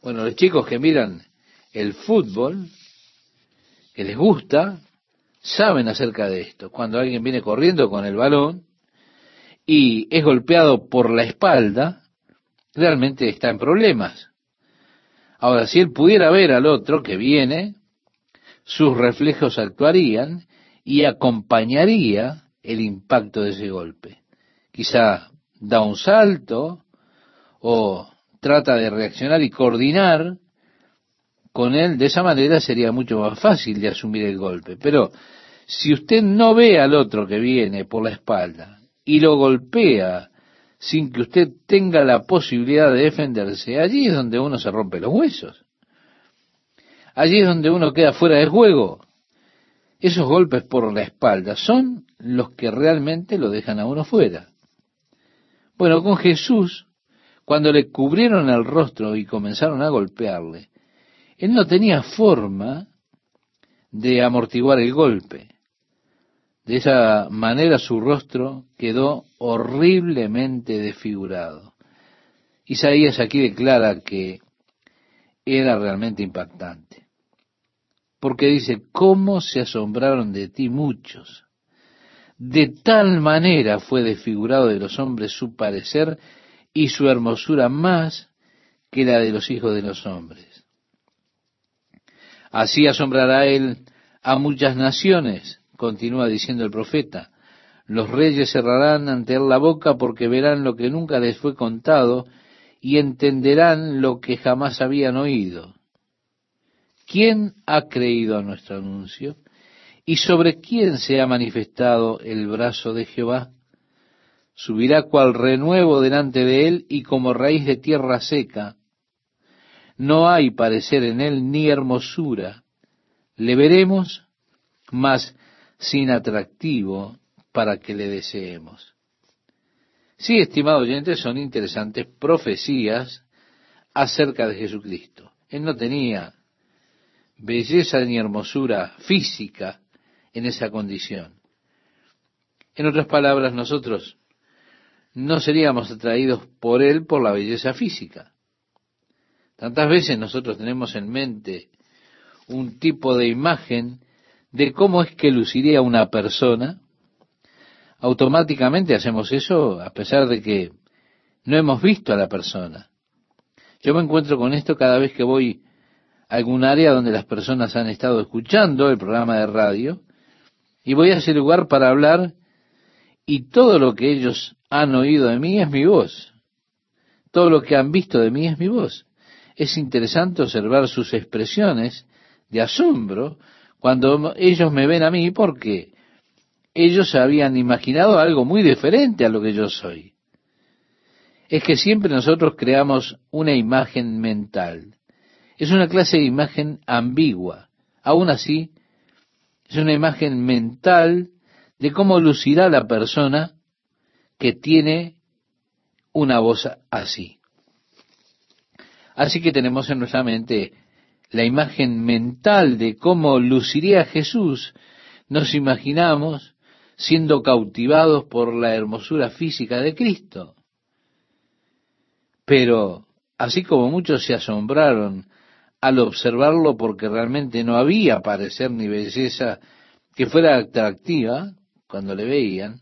Bueno, los chicos que miran el fútbol, que les gusta, saben acerca de esto. Cuando alguien viene corriendo con el balón y es golpeado por la espalda, realmente está en problemas. Ahora, si él pudiera ver al otro que viene, sus reflejos actuarían y acompañaría el impacto de ese golpe. Quizá da un salto o trata de reaccionar y coordinar con él, de esa manera sería mucho más fácil de asumir el golpe. Pero si usted no ve al otro que viene por la espalda y lo golpea sin que usted tenga la posibilidad de defenderse, allí es donde uno se rompe los huesos. Allí es donde uno queda fuera de juego. Esos golpes por la espalda son los que realmente lo dejan a uno fuera. Bueno, con Jesús, cuando le cubrieron el rostro y comenzaron a golpearle, él no tenía forma de amortiguar el golpe. De esa manera su rostro quedó horriblemente desfigurado. Isaías aquí declara que era realmente impactante. Porque dice, ¿cómo se asombraron de ti muchos? De tal manera fue desfigurado de los hombres su parecer y su hermosura más que la de los hijos de los hombres. Así asombrará él a muchas naciones continúa diciendo el profeta, los reyes cerrarán ante él la boca porque verán lo que nunca les fue contado y entenderán lo que jamás habían oído. ¿Quién ha creído a nuestro anuncio? ¿Y sobre quién se ha manifestado el brazo de Jehová? Subirá cual renuevo delante de él y como raíz de tierra seca. No hay parecer en él ni hermosura. Le veremos, mas sin atractivo para que le deseemos. Sí, estimados oyentes, son interesantes profecías acerca de Jesucristo. Él no tenía belleza ni hermosura física en esa condición. En otras palabras, nosotros no seríamos atraídos por Él por la belleza física. Tantas veces nosotros tenemos en mente un tipo de imagen de cómo es que luciría una persona, automáticamente hacemos eso a pesar de que no hemos visto a la persona. Yo me encuentro con esto cada vez que voy a algún área donde las personas han estado escuchando el programa de radio y voy a ese lugar para hablar y todo lo que ellos han oído de mí es mi voz. Todo lo que han visto de mí es mi voz. Es interesante observar sus expresiones de asombro cuando ellos me ven a mí porque ellos habían imaginado algo muy diferente a lo que yo soy. Es que siempre nosotros creamos una imagen mental. Es una clase de imagen ambigua. Aún así, es una imagen mental de cómo lucirá la persona que tiene una voz así. Así que tenemos en nuestra mente la imagen mental de cómo luciría Jesús, nos imaginamos siendo cautivados por la hermosura física de Cristo. Pero, así como muchos se asombraron al observarlo porque realmente no había parecer ni belleza que fuera atractiva cuando le veían,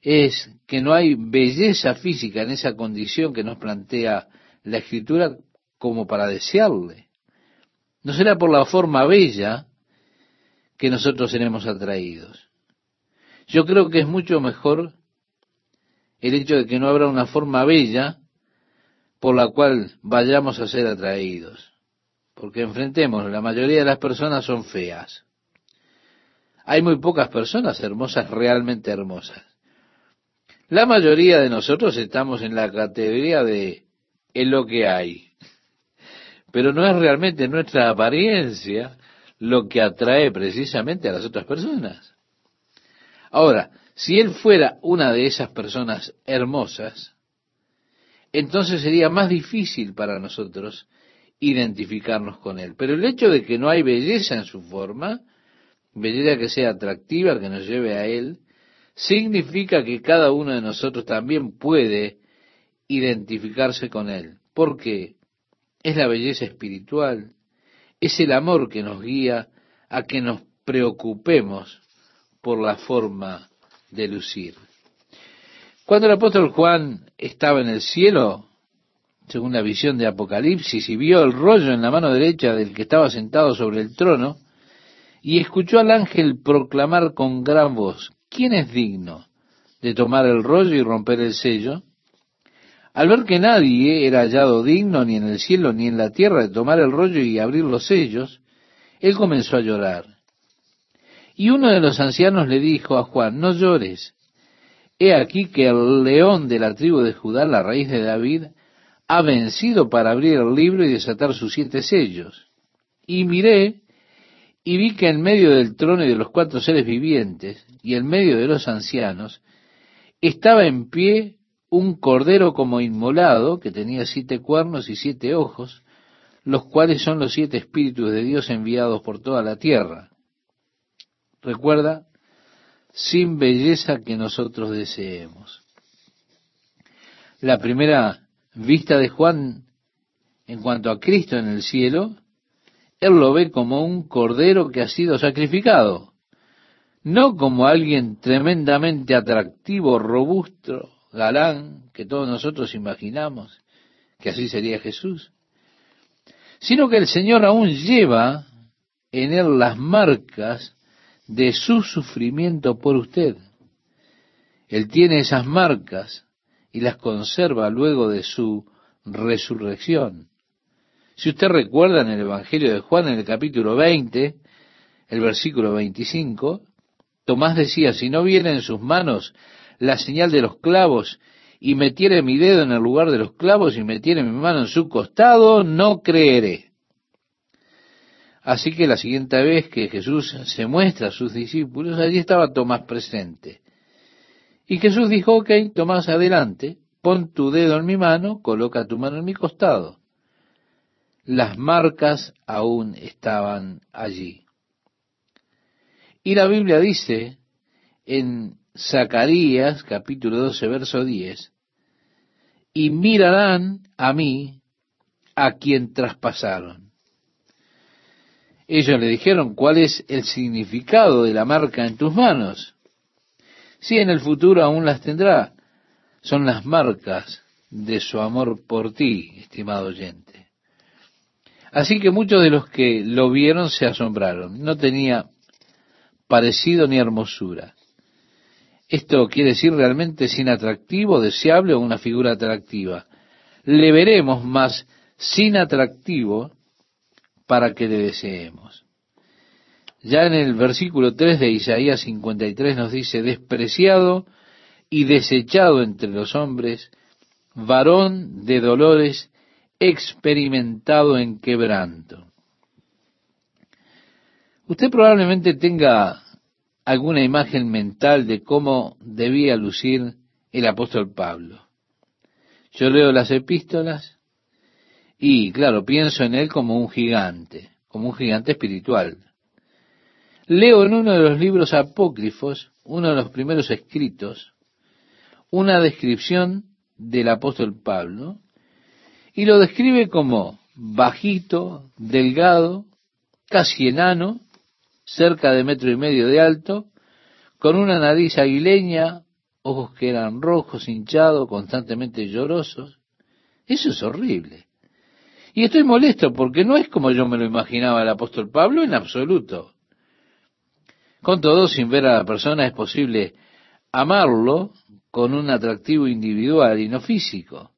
es que no hay belleza física en esa condición que nos plantea la escritura como para desearle. No será por la forma bella que nosotros seremos atraídos. Yo creo que es mucho mejor el hecho de que no habrá una forma bella por la cual vayamos a ser atraídos. Porque enfrentemos, la mayoría de las personas son feas. Hay muy pocas personas hermosas, realmente hermosas. La mayoría de nosotros estamos en la categoría de en lo que hay pero no es realmente nuestra apariencia lo que atrae precisamente a las otras personas. Ahora, si él fuera una de esas personas hermosas, entonces sería más difícil para nosotros identificarnos con él. Pero el hecho de que no hay belleza en su forma, belleza que sea atractiva, que nos lleve a él, significa que cada uno de nosotros también puede identificarse con él. ¿Por qué? es la belleza espiritual, es el amor que nos guía a que nos preocupemos por la forma de lucir. Cuando el apóstol Juan estaba en el cielo, según la visión de Apocalipsis, y vio el rollo en la mano derecha del que estaba sentado sobre el trono, y escuchó al ángel proclamar con gran voz, ¿quién es digno de tomar el rollo y romper el sello? Al ver que nadie era hallado digno ni en el cielo ni en la tierra de tomar el rollo y abrir los sellos, él comenzó a llorar. Y uno de los ancianos le dijo a Juan, no llores. He aquí que el león de la tribu de Judá, la raíz de David, ha vencido para abrir el libro y desatar sus siete sellos. Y miré y vi que en medio del trono y de los cuatro seres vivientes y en medio de los ancianos estaba en pie un cordero como inmolado que tenía siete cuernos y siete ojos, los cuales son los siete espíritus de Dios enviados por toda la tierra. Recuerda, sin belleza que nosotros deseemos. La primera vista de Juan en cuanto a Cristo en el cielo, él lo ve como un cordero que ha sido sacrificado, no como alguien tremendamente atractivo, robusto, galán, que todos nosotros imaginamos que así sería Jesús, sino que el Señor aún lleva en él las marcas de su sufrimiento por usted. Él tiene esas marcas y las conserva luego de su resurrección. Si usted recuerda en el Evangelio de Juan, en el capítulo 20, el versículo 25, Tomás decía, si no viene en sus manos la señal de los clavos y metiere mi dedo en el lugar de los clavos y metiere mi mano en su costado, no creeré. Así que la siguiente vez que Jesús se muestra a sus discípulos, allí estaba Tomás presente. Y Jesús dijo, ok, Tomás, adelante, pon tu dedo en mi mano, coloca tu mano en mi costado. Las marcas aún estaban allí. Y la Biblia dice en Zacarías capítulo 12, verso 10, y mirarán a mí a quien traspasaron. Ellos le dijeron, ¿cuál es el significado de la marca en tus manos? Si en el futuro aún las tendrá, son las marcas de su amor por ti, estimado oyente. Así que muchos de los que lo vieron se asombraron. No tenía parecido ni hermosura. Esto quiere decir realmente sin atractivo, deseable o una figura atractiva. Le veremos más sin atractivo para que le deseemos. Ya en el versículo 3 de Isaías 53 nos dice, despreciado y desechado entre los hombres, varón de dolores, experimentado en quebranto. Usted probablemente tenga alguna imagen mental de cómo debía lucir el apóstol Pablo. Yo leo las epístolas y claro, pienso en él como un gigante, como un gigante espiritual. Leo en uno de los libros apócrifos, uno de los primeros escritos, una descripción del apóstol Pablo, y lo describe como bajito, delgado, casi enano, cerca de metro y medio de alto, con una nariz aguileña, ojos que eran rojos, hinchados, constantemente llorosos. Eso es horrible. Y estoy molesto porque no es como yo me lo imaginaba el apóstol Pablo en absoluto. Con todo, sin ver a la persona es posible amarlo con un atractivo individual y no físico.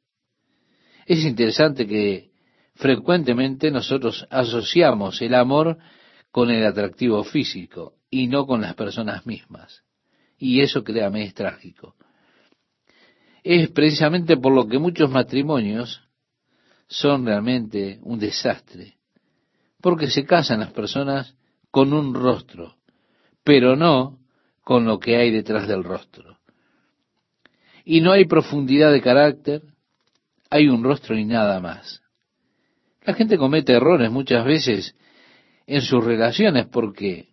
Es interesante que frecuentemente nosotros asociamos el amor con el atractivo físico y no con las personas mismas. Y eso, créame, es trágico. Es precisamente por lo que muchos matrimonios son realmente un desastre, porque se casan las personas con un rostro, pero no con lo que hay detrás del rostro. Y no hay profundidad de carácter, hay un rostro y nada más. La gente comete errores muchas veces en sus relaciones porque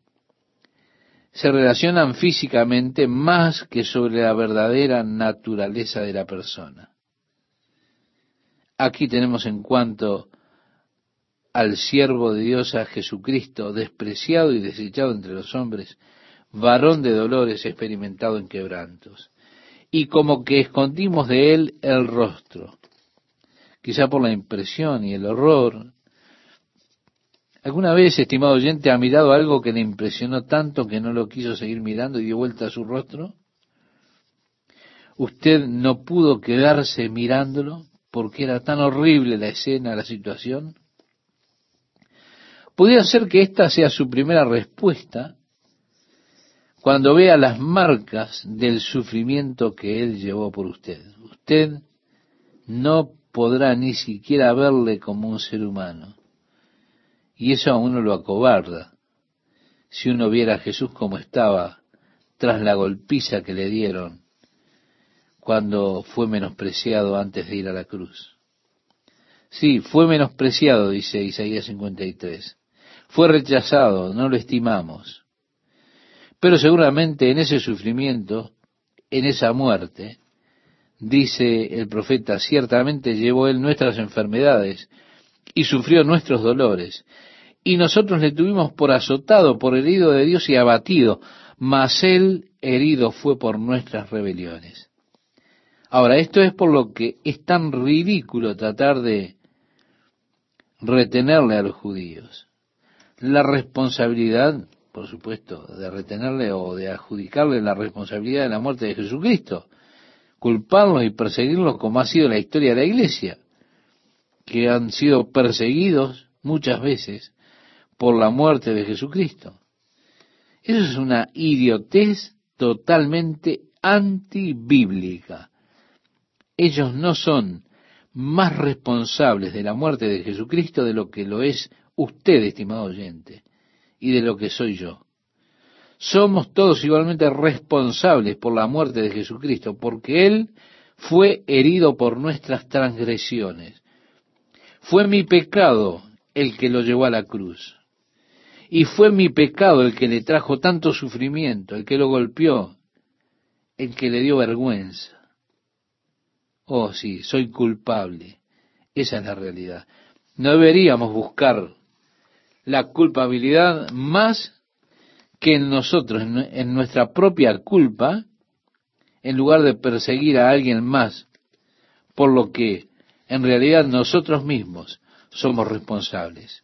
se relacionan físicamente más que sobre la verdadera naturaleza de la persona. Aquí tenemos en cuanto al siervo de Dios, a Jesucristo, despreciado y desechado entre los hombres, varón de dolores, experimentado en quebrantos. Y como que escondimos de él el rostro, quizá por la impresión y el horror. ¿Alguna vez, estimado oyente, ha mirado algo que le impresionó tanto que no lo quiso seguir mirando y dio vuelta a su rostro? usted no pudo quedarse mirándolo porque era tan horrible la escena, la situación. Podría ser que esta sea su primera respuesta cuando vea las marcas del sufrimiento que Él llevó por usted. Usted no podrá ni siquiera verle como un ser humano. Y eso a uno lo acobarda. Si uno viera a Jesús como estaba tras la golpiza que le dieron cuando fue menospreciado antes de ir a la cruz. Sí, fue menospreciado, dice Isaías 53. Fue rechazado, no lo estimamos. Pero seguramente en ese sufrimiento, en esa muerte, dice el profeta, ciertamente llevó él nuestras enfermedades y sufrió nuestros dolores. Y nosotros le tuvimos por azotado, por herido de Dios y abatido, mas él herido fue por nuestras rebeliones. Ahora, esto es por lo que es tan ridículo tratar de retenerle a los judíos. La responsabilidad por supuesto, de retenerle o de adjudicarle la responsabilidad de la muerte de Jesucristo, culparlos y perseguirlos como ha sido la historia de la iglesia, que han sido perseguidos muchas veces por la muerte de Jesucristo. Eso es una idiotez totalmente antibíblica. Ellos no son más responsables de la muerte de Jesucristo de lo que lo es usted, estimado oyente y de lo que soy yo. Somos todos igualmente responsables por la muerte de Jesucristo, porque Él fue herido por nuestras transgresiones. Fue mi pecado el que lo llevó a la cruz. Y fue mi pecado el que le trajo tanto sufrimiento, el que lo golpeó, el que le dio vergüenza. Oh, sí, soy culpable. Esa es la realidad. No deberíamos buscar la culpabilidad más que en nosotros, en nuestra propia culpa, en lugar de perseguir a alguien más, por lo que en realidad nosotros mismos somos responsables.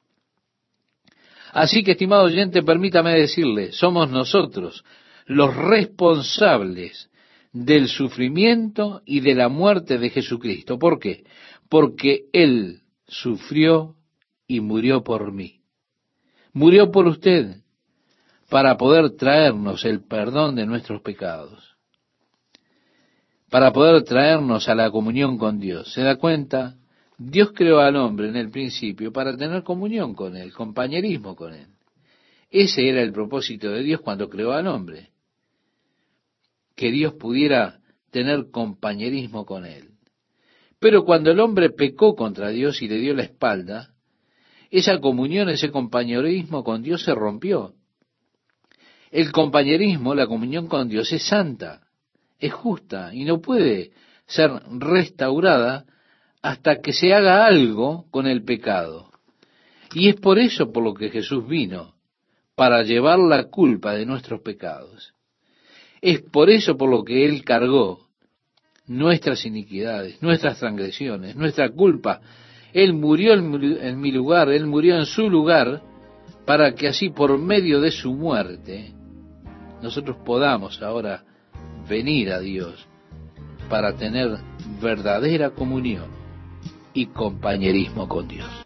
Así que, estimado oyente, permítame decirle, somos nosotros los responsables del sufrimiento y de la muerte de Jesucristo. ¿Por qué? Porque Él sufrió y murió por mí. Murió por usted para poder traernos el perdón de nuestros pecados, para poder traernos a la comunión con Dios. ¿Se da cuenta? Dios creó al hombre en el principio para tener comunión con él, compañerismo con él. Ese era el propósito de Dios cuando creó al hombre, que Dios pudiera tener compañerismo con él. Pero cuando el hombre pecó contra Dios y le dio la espalda, esa comunión, ese compañerismo con Dios se rompió. El compañerismo, la comunión con Dios es santa, es justa y no puede ser restaurada hasta que se haga algo con el pecado. Y es por eso por lo que Jesús vino, para llevar la culpa de nuestros pecados. Es por eso por lo que Él cargó nuestras iniquidades, nuestras transgresiones, nuestra culpa. Él murió en mi lugar, Él murió en su lugar, para que así por medio de su muerte nosotros podamos ahora venir a Dios para tener verdadera comunión y compañerismo con Dios.